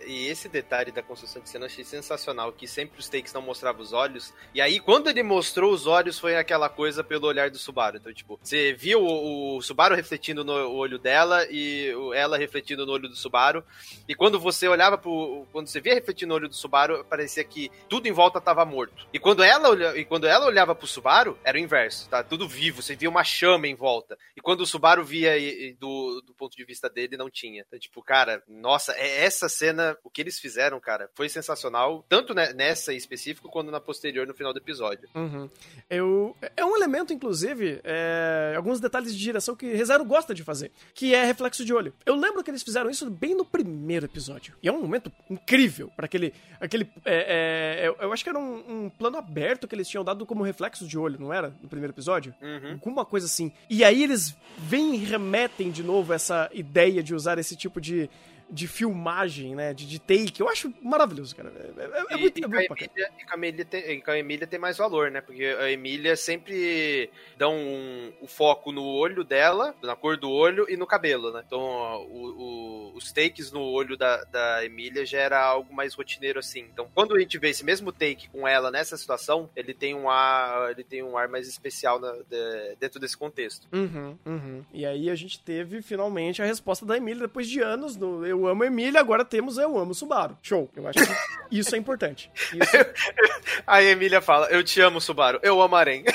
e esse detalhe da construção de cena eu achei sensacional, que sempre os takes não mostravam os olhos. E aí, quando ele mostrou os olhos, foi aquela coisa pelo olhar do Subaru. Então, tipo, você viu o, o Subaru refletindo no olho dela e ela refletindo no olho do Subaru. E quando você olhava pro. Quando você via refletindo no olho do Subaru, parecia que tudo em volta tava morto. E quando ela, e quando ela olhava pro Subaru, era o inverso, tá? Tudo vivo, você via uma chama em volta. E quando o Subaru via e, do, do ponto de vista dele, não tinha. Então, tipo, cara, nossa, é essa cena, o que eles fizeram, cara, foi sensacional, tanto nessa em específico, quanto na posterior, no final do episódio. Uhum. Eu, é um elemento, inclusive, é, alguns detalhes de direção que Gosta de fazer, que é reflexo de olho. Eu lembro que eles fizeram isso bem no primeiro episódio. E é um momento incrível para aquele. aquele é, é, eu acho que era um, um, plano aberto que eles tinham dado como reflexo de olho, não era? No primeiro episódio? Uhum. Alguma coisa assim. E aí eles vêm e remetem de novo essa ideia de usar esse tipo de de filmagem, né? De, de take. Eu acho maravilhoso, cara. É, é, é e, muito, e, é muito Emília, e, com a Emília tem, com a Emília tem mais valor, né? Porque a Emília sempre dá um, o foco no olho dela, na cor do olho e no cabelo, né? Então, o, o, os takes no olho da, da Emília já era algo mais rotineiro assim. Então, quando a gente vê esse mesmo take com ela nessa situação, ele tem um ar, ele tem um ar mais especial na, de, dentro desse contexto. Uhum, uhum. E aí a gente teve finalmente a resposta da Emília depois de anos no Eu Amo Emília, agora temos Eu Amo Subaru. Show. Eu acho que isso é importante. Isso... a Emília fala: Eu te amo, Subaru. Eu amo Arém.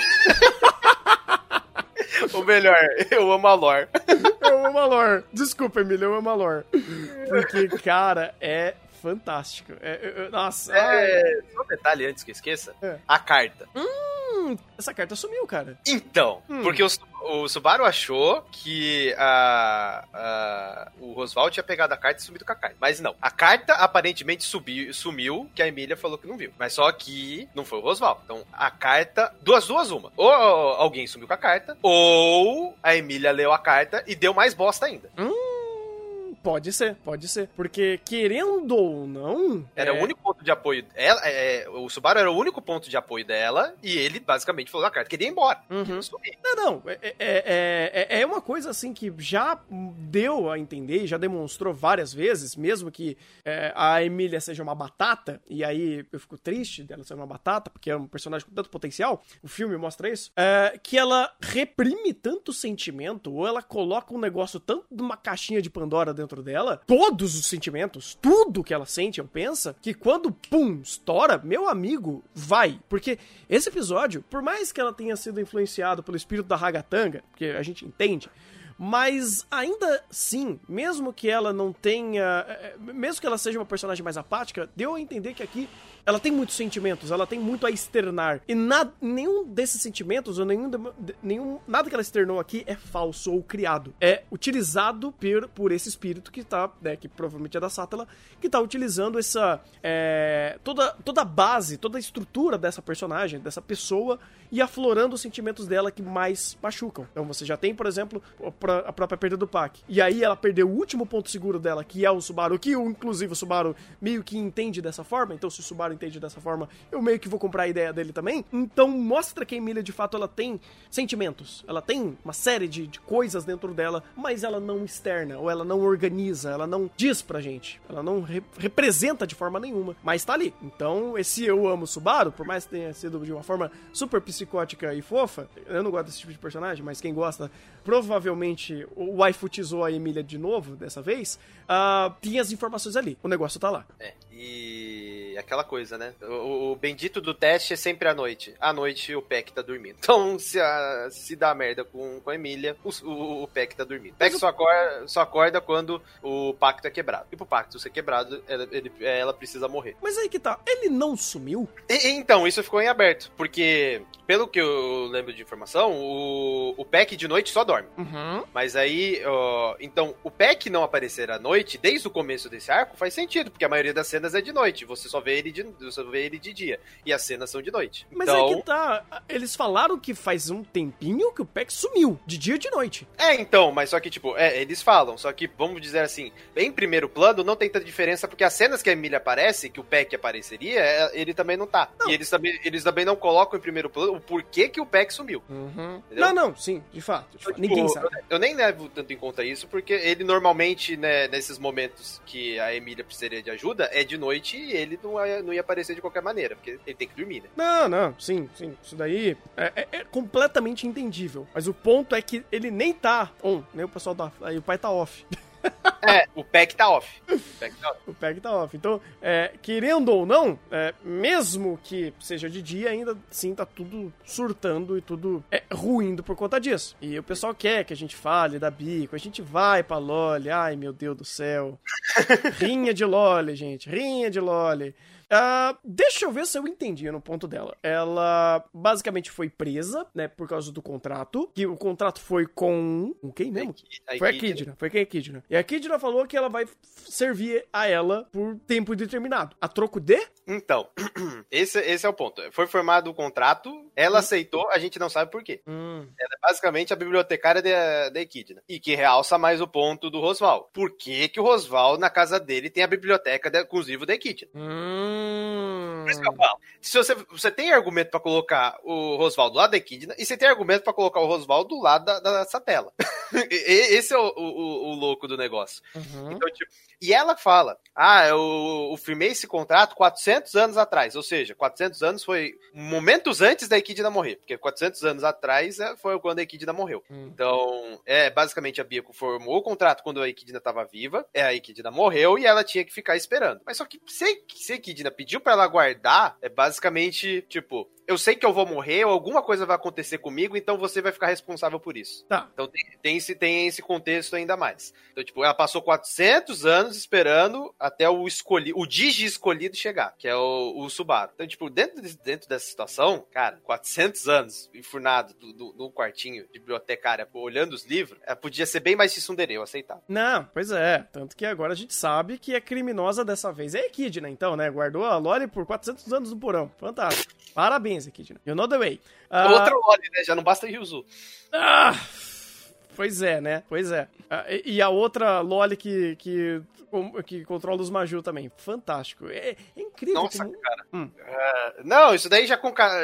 Ou melhor, eu amo a lore. eu amo a lore. Desculpa, Emília, eu amo a lore. Porque, cara, é fantástico. É, é, nossa. É, só um detalhe antes que eu esqueça: é. a carta. Hum, essa carta sumiu, cara. Então, hum. porque o, o Subaru achou que a, a, o Roswell tinha pegado a carta e sumido com a carta. Mas não. A carta aparentemente subiu, sumiu, que a Emília falou que não viu. Mas só que não foi o Roswell. Então, a carta. Duas, duas, uma. Ou alguém sumiu com a carta, ou a Emília leu a carta e deu mais bosta ainda. Hum. Pode ser, pode ser. Porque, querendo ou não. Era é... o único ponto de apoio. Ela, é, é, o Subaru era o único ponto de apoio dela. E ele basicamente falou na carta que queria ir embora. Uhum. Não, não. É é, é, é, é, uma coisa assim que já deu a entender, já demonstrou várias vezes, mesmo que a Emília seja uma batata. E aí eu fico triste dela ser uma batata, porque é um personagem com tanto potencial. O filme mostra isso. que ela reprime tanto sentimento, ou ela coloca um negócio tanto de uma caixinha de Pandora dentro dentro dela, todos os sentimentos, tudo que ela sente ou pensa, que quando, pum, estoura, meu amigo, vai. Porque esse episódio, por mais que ela tenha sido influenciado pelo espírito da Ragatanga, que a gente entende, mas ainda assim, mesmo que ela não tenha. Eh, eh, mesmo que ela seja uma personagem mais apática, deu a entender que aqui ela tem muitos sentimentos, ela tem muito a externar. E nenhum desses sentimentos, ou nenhum, nenhum. Nada que ela externou aqui é falso ou criado. É utilizado por, por esse espírito que tá. Né, que provavelmente é da Sátala, que tá utilizando essa. É, toda, toda a base, toda a estrutura dessa personagem, dessa pessoa, e aflorando os sentimentos dela que mais machucam. Então você já tem, por exemplo, a própria perda do Pac. E aí ela perdeu o último ponto seguro dela, que é o Subaru, que inclusive o Subaru meio que entende dessa forma. Então se o Subaru entende dessa forma, eu meio que vou comprar a ideia dele também. Então mostra que a Emília de fato ela tem sentimentos, ela tem uma série de, de coisas dentro dela, mas ela não externa, ou ela não organiza, ela não diz pra gente, ela não re representa de forma nenhuma, mas tá ali. Então esse eu amo Subaru, por mais que tenha sido de uma forma super psicótica e fofa, eu não gosto desse tipo de personagem, mas quem gosta provavelmente o waifutizou a Emília de novo dessa vez, uh, tinha as informações ali. O negócio tá lá. É, e aquela coisa, né? O, o, bendito do teste é sempre à noite. À noite o Peck tá dormindo. Então, se, a, se dá merda com, com a Emília, o, o, o Peck tá dormindo. O Peck só acorda, só acorda quando o pacto é quebrado. E pro pacto ser quebrado, ela, ele, ela precisa morrer. Mas aí que tá, ele não sumiu? E, então, isso ficou em aberto. Porque, pelo que eu lembro de informação, o, o Peck de noite só dorme. Uhum. Mas aí, ó, então, o Peck não aparecer à noite, desde o começo desse arco, faz sentido, porque a maioria das cenas é de noite. Você só vê ele de, você vê ele de dia. E as cenas são de noite. Mas então... é que tá. Eles falaram que faz um tempinho que o Peck sumiu, de dia e de noite. É, então, mas só que, tipo, é, eles falam, só que, vamos dizer assim, em primeiro plano, não tem tanta diferença, porque as cenas que a Emília aparece, que o Peck apareceria, é, ele também não tá. Não. E eles também, eles também não colocam em primeiro plano o porquê que o Peck sumiu. Uhum. Não, não, sim, de fato. De fato. Tipo, Ninguém sabe. Eu, eu, nem levo tanto em conta isso, porque ele normalmente, né, nesses momentos que a Emília precisaria de ajuda, é de noite e ele não ia, não ia aparecer de qualquer maneira, porque ele tem que dormir, né? Não, não, sim, sim. Isso daí é, é, é completamente entendível. Mas o ponto é que ele nem tá on, nem o pessoal da. Aí o pai tá off. É, o pack tá off. O pack tá off. Então, é, querendo ou não, é, mesmo que seja de dia, ainda sim tá tudo surtando e tudo é, ruindo por conta disso. E o pessoal quer que a gente fale da bico, a gente vai pra Loli, ai meu Deus do céu. rinha de Loli, gente, rinha de Loli. Uh, deixa eu ver se eu entendi no ponto dela. Ela basicamente foi presa, né, por causa do contrato. Que o contrato foi com. Com quem mesmo? A foi a Kidna. Foi quem a Kidna. E a Kidna falou que ela vai servir a ela por tempo determinado. A troco de? Então, esse, esse é o ponto. Foi formado o contrato, ela hum. aceitou, a gente não sabe por quê. Hum. Ela é basicamente a bibliotecária da, da Equidna. E que realça mais o ponto do Rosval. Por que, que o Rosval, na casa dele, tem a biblioteca de, com os livros da Equidna? Hum. Por isso que eu falo. Se você, você tem argumento para colocar o Rosval do lado da Equidna, e você tem argumento para colocar o Rosval do lado da, da Satela. esse é o, o, o, louco do negócio. Uhum. Então, tipo, e ela fala: Ah, eu, eu, firmei esse contrato 400 anos atrás. Ou seja, 400 anos foi momentos antes da Equidna morrer. Porque 400 anos atrás é, foi quando a Equidna morreu. Hum. Então, é basicamente a Bia formou o contrato quando a Equidna estava viva. É, a Equidna morreu e ela tinha que ficar esperando. Mas só que se, se a Equidna pediu para ela guardar, é basicamente tipo: eu sei que eu vou morrer ou alguma coisa vai acontecer comigo, então você vai ficar responsável por isso. Tá. Então tem, tem, esse, tem esse contexto ainda mais. Então, tipo, ela passou 400 anos esperando até o escolhido, o Digi escolhido chegar, que é o, o Subaru. Então, tipo, dentro, de, dentro dessa situação, cara, 400 anos enfurnado num quartinho de bibliotecária, olhando os livros, é, podia ser bem mais tsundere, eu aceitar. Não, pois é. Tanto que agora a gente sabe que a criminosa dessa vez é a Equidna, então, né? Guardou a Loli por 400 anos no porão. Fantástico. Parabéns, Equidna. You know the way. Uh... Outra Loli, né? Já não basta Ryuzu. Ah... Pois é, né? Pois é. Ah, e a outra Loli que, que, que controla os Maju também. Fantástico. É, é incrível. Nossa, como... cara. Hum. Uh, não, isso daí já,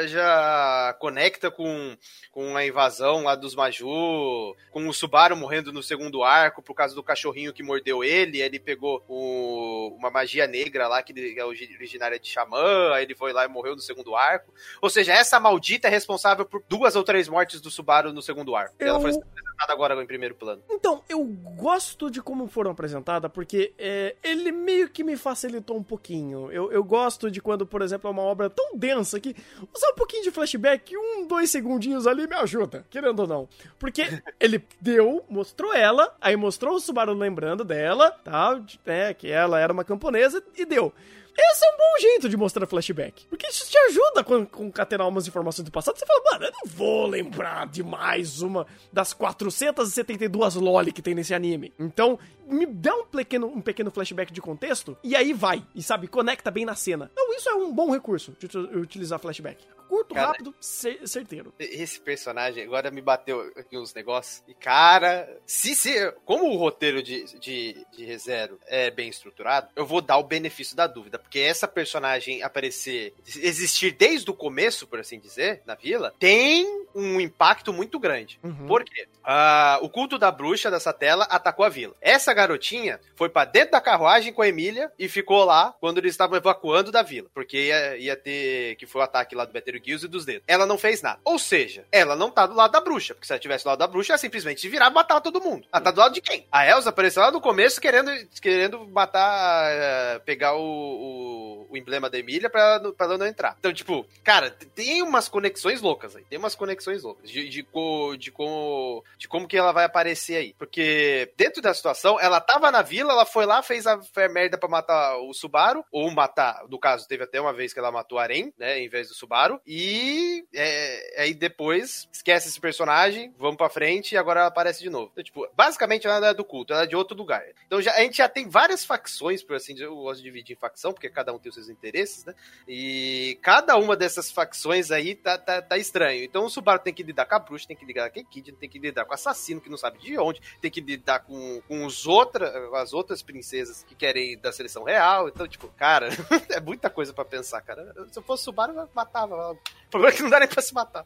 já conecta com, com a invasão lá dos Maju, com o Subaru morrendo no segundo arco por causa do cachorrinho que mordeu ele. Ele pegou o, uma magia negra lá, que é originária de Xamã, aí ele foi lá e morreu no segundo arco. Ou seja, essa maldita é responsável por duas ou três mortes do Subaru no segundo arco. Eu... Ela foi apresentada agora em primeiro plano. Então, eu gosto de como foram apresentadas, porque é, ele meio que me facilitou um pouquinho. Eu, eu gosto de quando, por exemplo, é uma obra tão densa que usar um pouquinho de flashback, um, dois segundinhos ali me ajuda, querendo ou não. Porque ele deu, mostrou ela, aí mostrou o Subaru lembrando dela, tá? É, que ela era uma camponesa, e deu. Esse é um bom jeito de mostrar flashback. Porque isso te ajuda a concatenar umas informações do passado. Você fala, mano, eu não vou lembrar de mais uma das 472 loli que tem nesse anime. Então, me dá um pequeno, um pequeno flashback de contexto e aí vai. E sabe, conecta bem na cena. Então, isso é um bom recurso de utilizar flashback. Curto, cara, rápido, certeiro. Esse personagem agora me bateu aqui uns negócios. E, cara, se, se como o roteiro de, de, de ReZero é bem estruturado, eu vou dar o benefício da dúvida. Porque essa personagem aparecer, existir desde o começo, por assim dizer, na vila, tem um impacto muito grande. Uhum. Porque uh, o culto da bruxa dessa tela atacou a vila. Essa garotinha foi para dentro da carruagem com a Emília e ficou lá quando eles estavam evacuando da vila. Porque ia, ia ter. que foi o ataque lá do Betelgeuse e dos dedos. Ela não fez nada. Ou seja, ela não tá do lado da bruxa. Porque se ela tivesse do lado da bruxa, ela simplesmente virar e matar todo mundo. Ela tá do lado de quem? A Elsa apareceu lá no começo querendo, querendo matar. Uh, pegar o, o, o, emblema da Emília pra, pra ela não entrar. Então, tipo, cara, tem umas conexões loucas aí. Tem umas conexões loucas. De, de, de, de como, de como que ela vai aparecer aí. Porque dentro da situação, ela tava na vila, ela foi lá, fez a, merda pra matar o Subaru. Ou matar, no caso, teve até uma vez que ela matou a Aren, né? Em vez do Subaru. E é, aí depois esquece esse personagem, vamos pra frente e agora ela aparece de novo. Então, tipo, basicamente ela é do culto, ela é de outro lugar. Então já, a gente já tem várias facções, por assim dizer, eu gosto de dividir em facção, porque cada um tem os seus interesses, né? E cada uma dessas facções aí tá, tá, tá estranho. Então o Subaru tem que lidar com a bruxa, tem que lidar com a Kid, tem que lidar com o assassino que não sabe de onde, tem que lidar com, com os outra, as outras princesas que querem da seleção real. Então, tipo, cara, é muita coisa para pensar, cara. Se eu fosse Subaru, eu matava. O problema é que não dá nem pra se matar.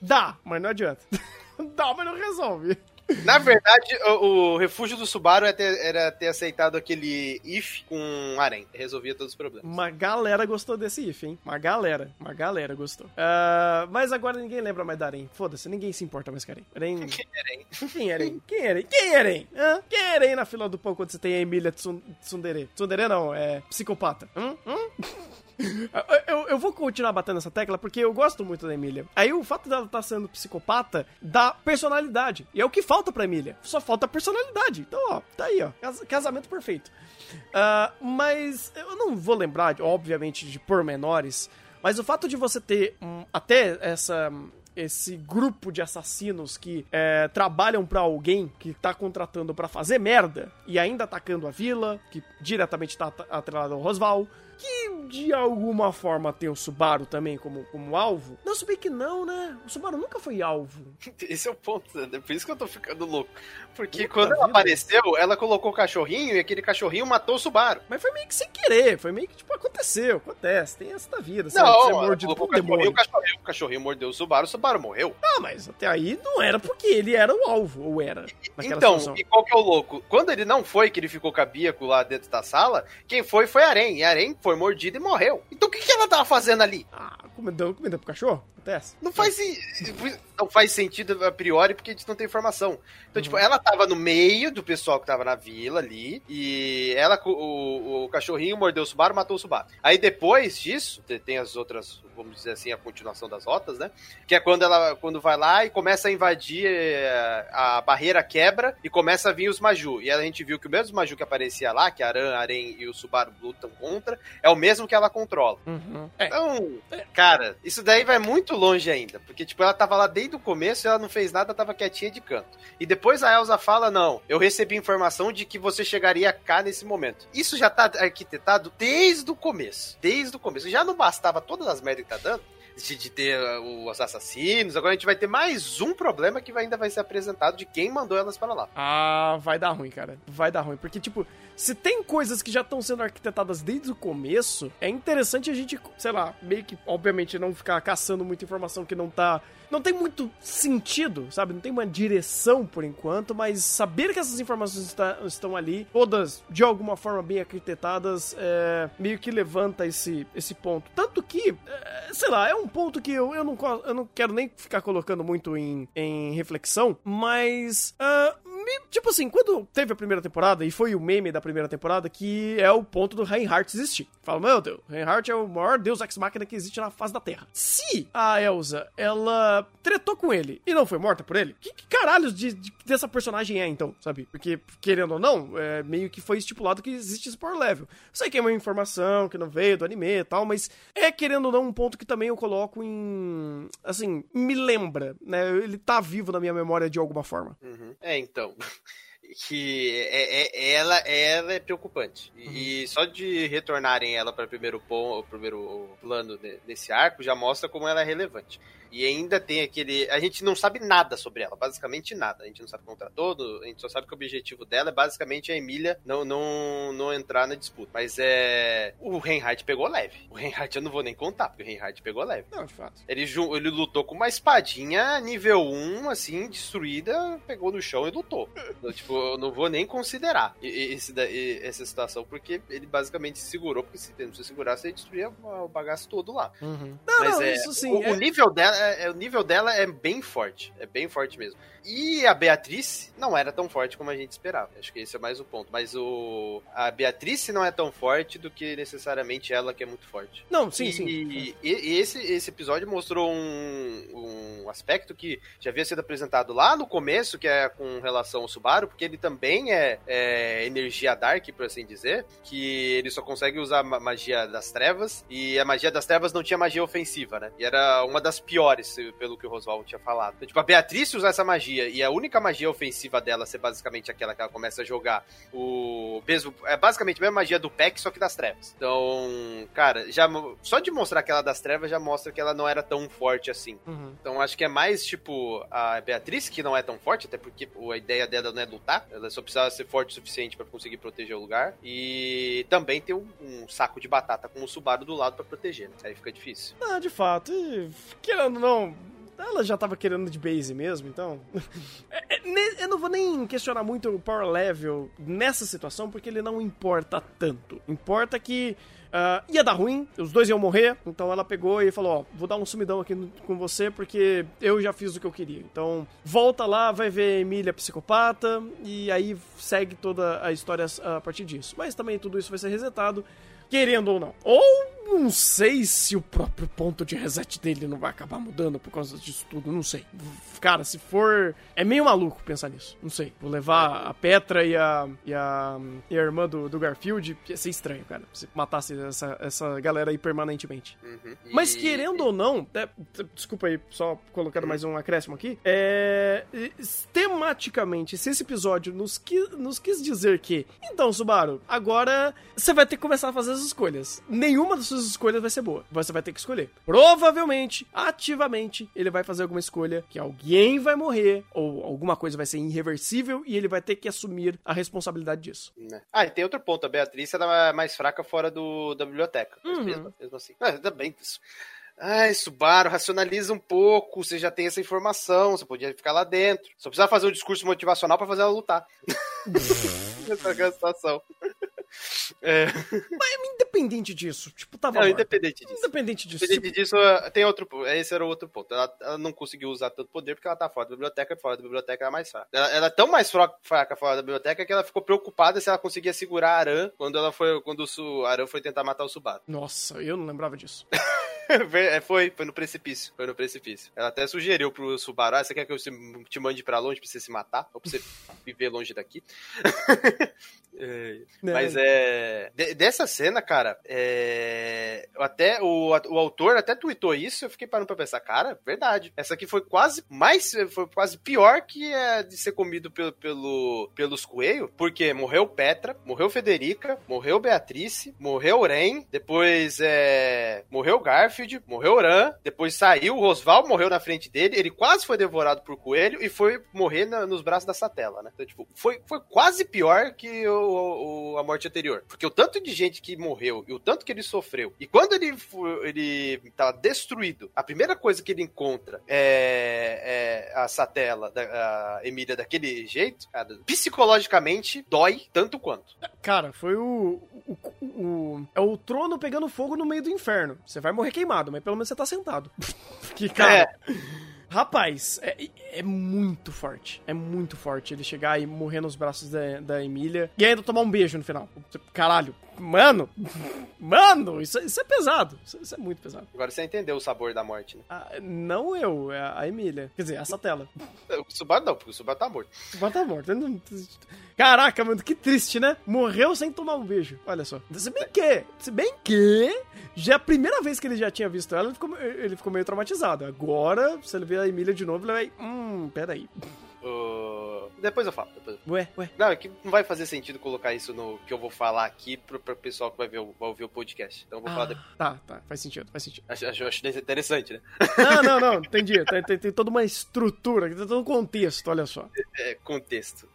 Dá, mas não adianta. dá, mas não resolve. Na verdade, o, o, refúgio do Subaru era ter, era ter, aceitado aquele if com Arém. Resolvia todos os problemas. Uma galera gostou desse if, hein? Uma galera. Uma galera gostou. Uh, mas agora ninguém lembra mais da Arém. Foda-se, ninguém se importa mais com. Arém... Quem é Arém? Quem é Arém? Quem é Arém? Quem é? Hã? Quem é na fila do pão quando você tem a Emília Tsundere? Tsundere não, é psicopata. Hum? Hum? Eu, eu, vou continuar batendo essa tecla porque eu gosto muito da Emília. Aí o fato dela estar tá sendo psicopata dá personalidade. E é o que falta pra Emília. Só falta personalidade. Então, ó, tá aí, ó. Casamento perfeito. Uh, mas eu não vou lembrar, obviamente, de pormenores. Mas o fato de você ter um, até essa esse grupo de assassinos que é, trabalham para alguém que tá contratando para fazer merda e ainda atacando a vila, que diretamente tá atrelado ao Rosval, que de alguma forma tem o Subaru também como, como alvo. Não, se bem que não, né? O Subaru nunca foi alvo. Esse é o ponto, né? Por isso que eu tô ficando louco. Porque Puta quando vida. ela apareceu, ela colocou o cachorrinho e aquele cachorrinho matou o Subaru. Mas foi meio que sem querer, foi meio que, tipo, aconteceu, acontece, tem essa da vida. Sabe? Não, ela mordido o cachorrinho, o cachorrinho, o cachorrinho mordeu o Subaru, o Subaru morreu. Ah, mas até aí não era porque ele era o alvo, ou era. Então, situação. e qual que é o louco? Quando ele não foi, que ele ficou cabiaco lá dentro da sala, quem foi foi Arém. E Arém foi mordido e morreu. Então o que, que ela tava fazendo ali? Ah, comendo, comendo pro cachorro? Acontece. Não faz, não faz sentido a priori porque a gente não tem informação. Então, tipo, uhum. tipo, ela tava no meio do pessoal que tava na vila ali e ela, o, o cachorrinho mordeu o Subaru matou o Subaru. Aí depois disso, tem as outras vamos dizer assim, a continuação das rotas, né? Que é quando ela quando vai lá e começa a invadir eh, a barreira quebra e começa a vir os Maju. E a gente viu que o mesmo Maju que aparecia lá, que a Aran, Arém e o Subaru lutam contra, é o mesmo que ela controla. Uhum. É. Então, cara, isso daí vai muito longe ainda. Porque, tipo, ela tava lá desde o começo, ela não fez nada, tava quietinha de canto. E depois a Elsa fala: não, eu recebi informação de que você chegaria cá nesse momento. Isso já tá arquitetado desde o começo. Desde o começo. Já não bastava todas as merdas que tá dando, de, de, ter uh, os assassinos. Agora a gente vai ter mais um problema que ainda vai ser apresentado de quem mandou elas para lá. Ah, vai dar ruim, cara. Vai dar ruim. Porque, tipo, se tem coisas que já estão sendo arquitetadas desde o começo, é interessante a gente, sei lá, meio que, obviamente, não ficar caçando muita informação que não tá não tem muito sentido, sabe? Não tem uma direção por enquanto, mas saber que essas informações está, estão ali, todas de alguma forma bem arquitetadas, é, meio que levanta esse, esse ponto. Tanto que, é, sei lá, é um ponto que eu, eu, não, eu não quero nem ficar colocando muito em, em reflexão, mas. Uh, tipo assim, quando teve a primeira temporada, e foi o meme da primeira temporada, que é o ponto do Reinhardt existir. Fala, meu Deus, Reinhardt é o maior deus ex-máquina que existe na face da Terra. Se a Elsa, ela tretou com ele e não foi morta por ele, que, que caralhos de, de, dessa personagem é, então, sabe? Porque, querendo ou não, é, meio que foi estipulado que existe esse power level. Sei que é uma informação que não veio do anime e tal, mas é, querendo ou não, um ponto que também eu coloco em... Assim, me lembra, né? Ele tá vivo na minha memória de alguma forma. Uhum. É, então don't que é, é, ela, ela é preocupante. Uhum. E só de retornarem ela para o primeiro, primeiro plano desse arco já mostra como ela é relevante. E ainda tem aquele. A gente não sabe nada sobre ela, basicamente nada. A gente não sabe contra todo, a gente só sabe que o objetivo dela é basicamente a Emília não, não, não entrar na disputa. Mas é. O Reinhardt pegou leve. O Reinhardt eu não vou nem contar, porque o Reinhardt pegou leve. Não, de fato. Ele, ele lutou com uma espadinha nível 1, assim, destruída, pegou no chão e lutou. então, tipo, eu não vou nem considerar esse, essa situação, porque ele basicamente se segurou, porque se não se segurasse, ele destruía o bagaço todo lá. Uhum. Não, Mas não, é, isso sim. O, é... o nível dela é, é, o nível dela é bem forte. É bem forte mesmo. E a Beatriz não era tão forte como a gente esperava. Acho que esse é mais o ponto. Mas o a Beatriz não é tão forte do que necessariamente ela que é muito forte. Não, sim, e, sim. E, e, esse, esse episódio mostrou um, um aspecto que já havia sido apresentado lá no começo, que é com relação ao Subaru, porque ele também é, é energia Dark, por assim dizer, que ele só consegue usar magia das trevas, e a magia das trevas não tinha magia ofensiva, né? E era uma das piores, pelo que o Roswell tinha falado. Então, tipo, a Beatriz usar essa magia e a única magia ofensiva dela ser basicamente aquela que ela começa a jogar o mesmo é basicamente a mesma magia do Peck só que das trevas. Então, cara, já só de mostrar aquela das trevas já mostra que ela não era tão forte assim. Uhum. Então, acho que é mais tipo a Beatriz que não é tão forte, até porque a ideia dela não é lutar, ela só precisava ser forte o suficiente para conseguir proteger o lugar e também ter um, um, saco de batata com o Subaru do lado para proteger. Né? Aí fica difícil. Ah, de fato, e, querendo não, ela já tava querendo de base mesmo, então. É, é, eu não vou nem questionar muito o power level nessa situação, porque ele não importa tanto. Importa que. Uh, ia dar ruim, os dois iam morrer, então ela pegou e falou: Ó, vou dar um sumidão aqui no, com você porque eu já fiz o que eu queria. Então, volta lá, vai ver a Emília psicopata e aí segue toda a história a partir disso. Mas também tudo isso vai ser resetado, querendo ou não. Ou não sei se o próprio ponto de reset dele não vai acabar mudando por causa disso tudo, não sei. Cara, se for. É meio maluco pensar nisso, não sei. Vou levar a Petra e a. e a, e a irmã do, do Garfield, ia ser estranho, cara. Se matasse essa, essa galera aí permanentemente. Uhum. Mas querendo ou não, é, desculpa aí, só colocando mais um acréscimo aqui, é, tematicamente, se esse episódio nos, qui- nos quis dizer que, então, Subaru, agora você vai ter que começar a fazer as escolhas. Nenhuma das suas escolhas vai ser boa. Você vai ter que escolher. Provavelmente, ativamente, ele vai fazer alguma escolha que alguém vai morrer, ou alguma coisa vai ser irreversível, e ele vai ter que assumir a responsabilidade disso. Né? Ah, e tem outro ponto. A Beatriz era mais fraca fora do, da biblioteca. Uhum. mesmo, mesmo assim. Ah, ainda bem. Isso. Ai, Subaru, racionaliza um pouco. Você já tem essa informação. Você podia ficar lá dentro. Só precisava fazer um discurso motivacional pra fazer ela lutar. Essa é a situação. É, Independente disso, tipo, tava não, independente disso. Independente disso. Independente disso, tem outro. Esse era o outro ponto. Ela, ela não conseguiu usar todo o poder porque ela tá fora da biblioteca fora da biblioteca ela é mais fraca. Ela, ela é tão mais fraca fora da biblioteca que ela ficou preocupada se ela conseguia segurar a Aran quando ela foi. Quando o Aran foi tentar matar o Subaru. Nossa, eu não lembrava disso. É, foi, foi no precipício. Foi no precipício. Ela até sugeriu pro Subaru: ah, você quer que eu te mande pra longe pra você se matar? Ou pra você viver longe daqui? É, Mas é. de- dessa cena, cara, é. Até o, o autor até tweetou isso, eu fiquei parando pra pensar, cara, verdade. Essa aqui foi quase mais. Foi quase pior que a de ser comido pelo, pelo, pelos coelhos, porque morreu Petra, morreu Federica, morreu Beatrice, morreu Ren, depois é. Morreu Garfield, morreu Ran, depois saiu o Rosval, morreu na frente dele, ele quase foi devorado por coelho e foi morrer na- nos braços da Satela, né? Então, tipo, foi, foi quase pior que o, o- a morte anterior. Porque o tanto de gente que morreu e o tanto que ele sofreu. E quando ele, ele tava destruído, a primeira coisa que ele encontra é, é a Satela, a Emília daquele jeito, cara, psicologicamente dói tanto quanto. Cara, foi o, o, o- É o trono pegando fogo no meio do inferno. Você vai morrer queimado, mas pelo menos você tá sentado. que, cara. Rapaz, é, é muito forte. É muito forte ele chegar e morrer nos braços da, da Emília e ainda tomar um beijo no final. Caralho, mano, mano, isso, isso é pesado. Isso, isso é muito pesado. Agora você entendeu o sabor da morte, né? Ah, não eu, é a Emília. Quer dizer, essa tela. O Subaru não, porque o Subaru tá morto. O tá morto. Caraca, mano, que triste, né? Morreu sem tomar um beijo. Olha só. Se bem que, se bem que, já é a primeira vez que ele já tinha visto ela, ele ficou, ele ficou meio traumatizado. Agora, se ele ver a Emília de novo, ele vai. Hum, peraí. Uh, Depois eu falo. Depois eu Ué, ué. Não, é que não vai fazer sentido colocar isso no que eu vou falar aqui pro, pro pessoal que vai, ver, vai ouvir o podcast. Então eu vou falar depois. Ah, tá, tá. Faz sentido, faz sentido. Acho, acho, acho interessante, né? Não, não, não. Entendi. Tem, tem, tem toda uma estrutura, tem todo um contexto, olha só. É, contexto.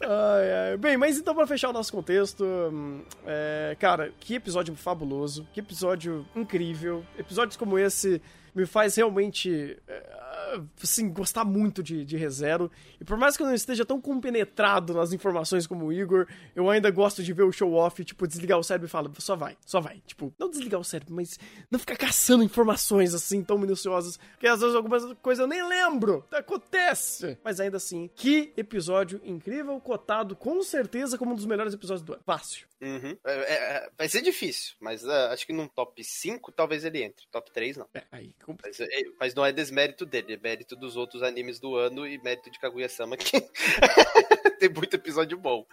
Ai, ai. Bem, mas então pra fechar o nosso contexto, hum, é, cara, que episódio fabuloso, que episódio incrível. Episódios como esse me faz realmente, assim, gostar muito de, de ReZero. E por mais que eu não esteja tão compenetrado nas informações como o Igor, eu ainda gosto de ver o show-off, tipo, desligar o cérebro e falar, só vai, só vai. Tipo, não desligar o cérebro, mas não ficar caçando informações assim tão minuciosas, porque às vezes algumas coisas eu nem lembro. Acontece! Mas ainda assim, que episódio incrível, cotado com certeza como um dos melhores episódios do ano. Fácil. Uhum. É, é, é, vai ser difícil, mas uh, acho que num top 5 talvez ele entre. Top 3 não. É, aí, Mas, é, mas não é desmérito dele, é mérito dos outros animes do ano e mérito de Kaguya-sama que tem muito episódio bom.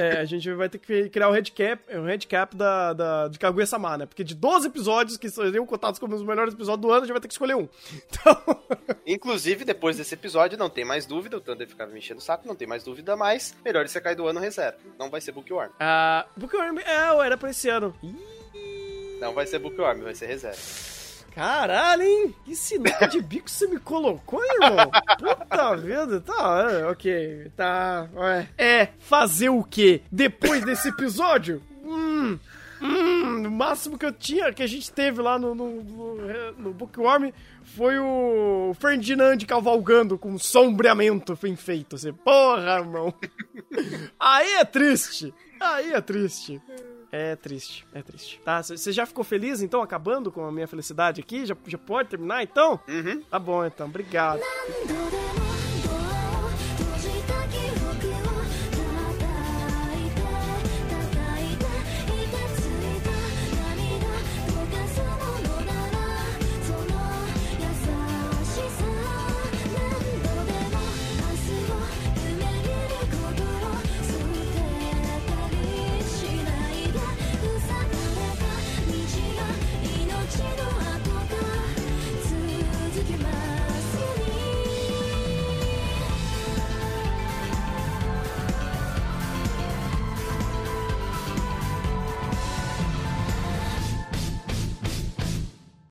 é, a gente vai ter que criar o um headcap, um headcap da, da, de Kaguya-sama, né? Porque de 12 episódios que seriam cotados como os melhores episódios do ano, a gente vai ter que escolher um. Então, Inclusive, depois desse episódio, não tem mais dúvida, o Thunder ficava me enchendo o saco, não tem mais dúvida mais, melhor você cair do ano reserva. Não vai ser Bookworm. ah, Bookworm, é, era pra esse ano. Ih, Não vai ser Bookworm, vai ser reserva. Caralho, hein? Que sinuca de bico você me colocou, irmão? Puta vida, tá, é, ok, tá, ué. É, fazer o quê? Depois desse episódio? Hum, hum, o máximo que eu tinha, que a gente teve lá no, no, no, no Bookworm foi o Ferdinand cavalgando com sombreamento bem feito, assim, porra, irmão. Aí é triste, aí é triste. É triste, é triste. Tá, você já ficou feliz, então, acabando com a minha felicidade aqui? Já, já pode terminar, então? Uhum. Tá bom, então. Obrigado.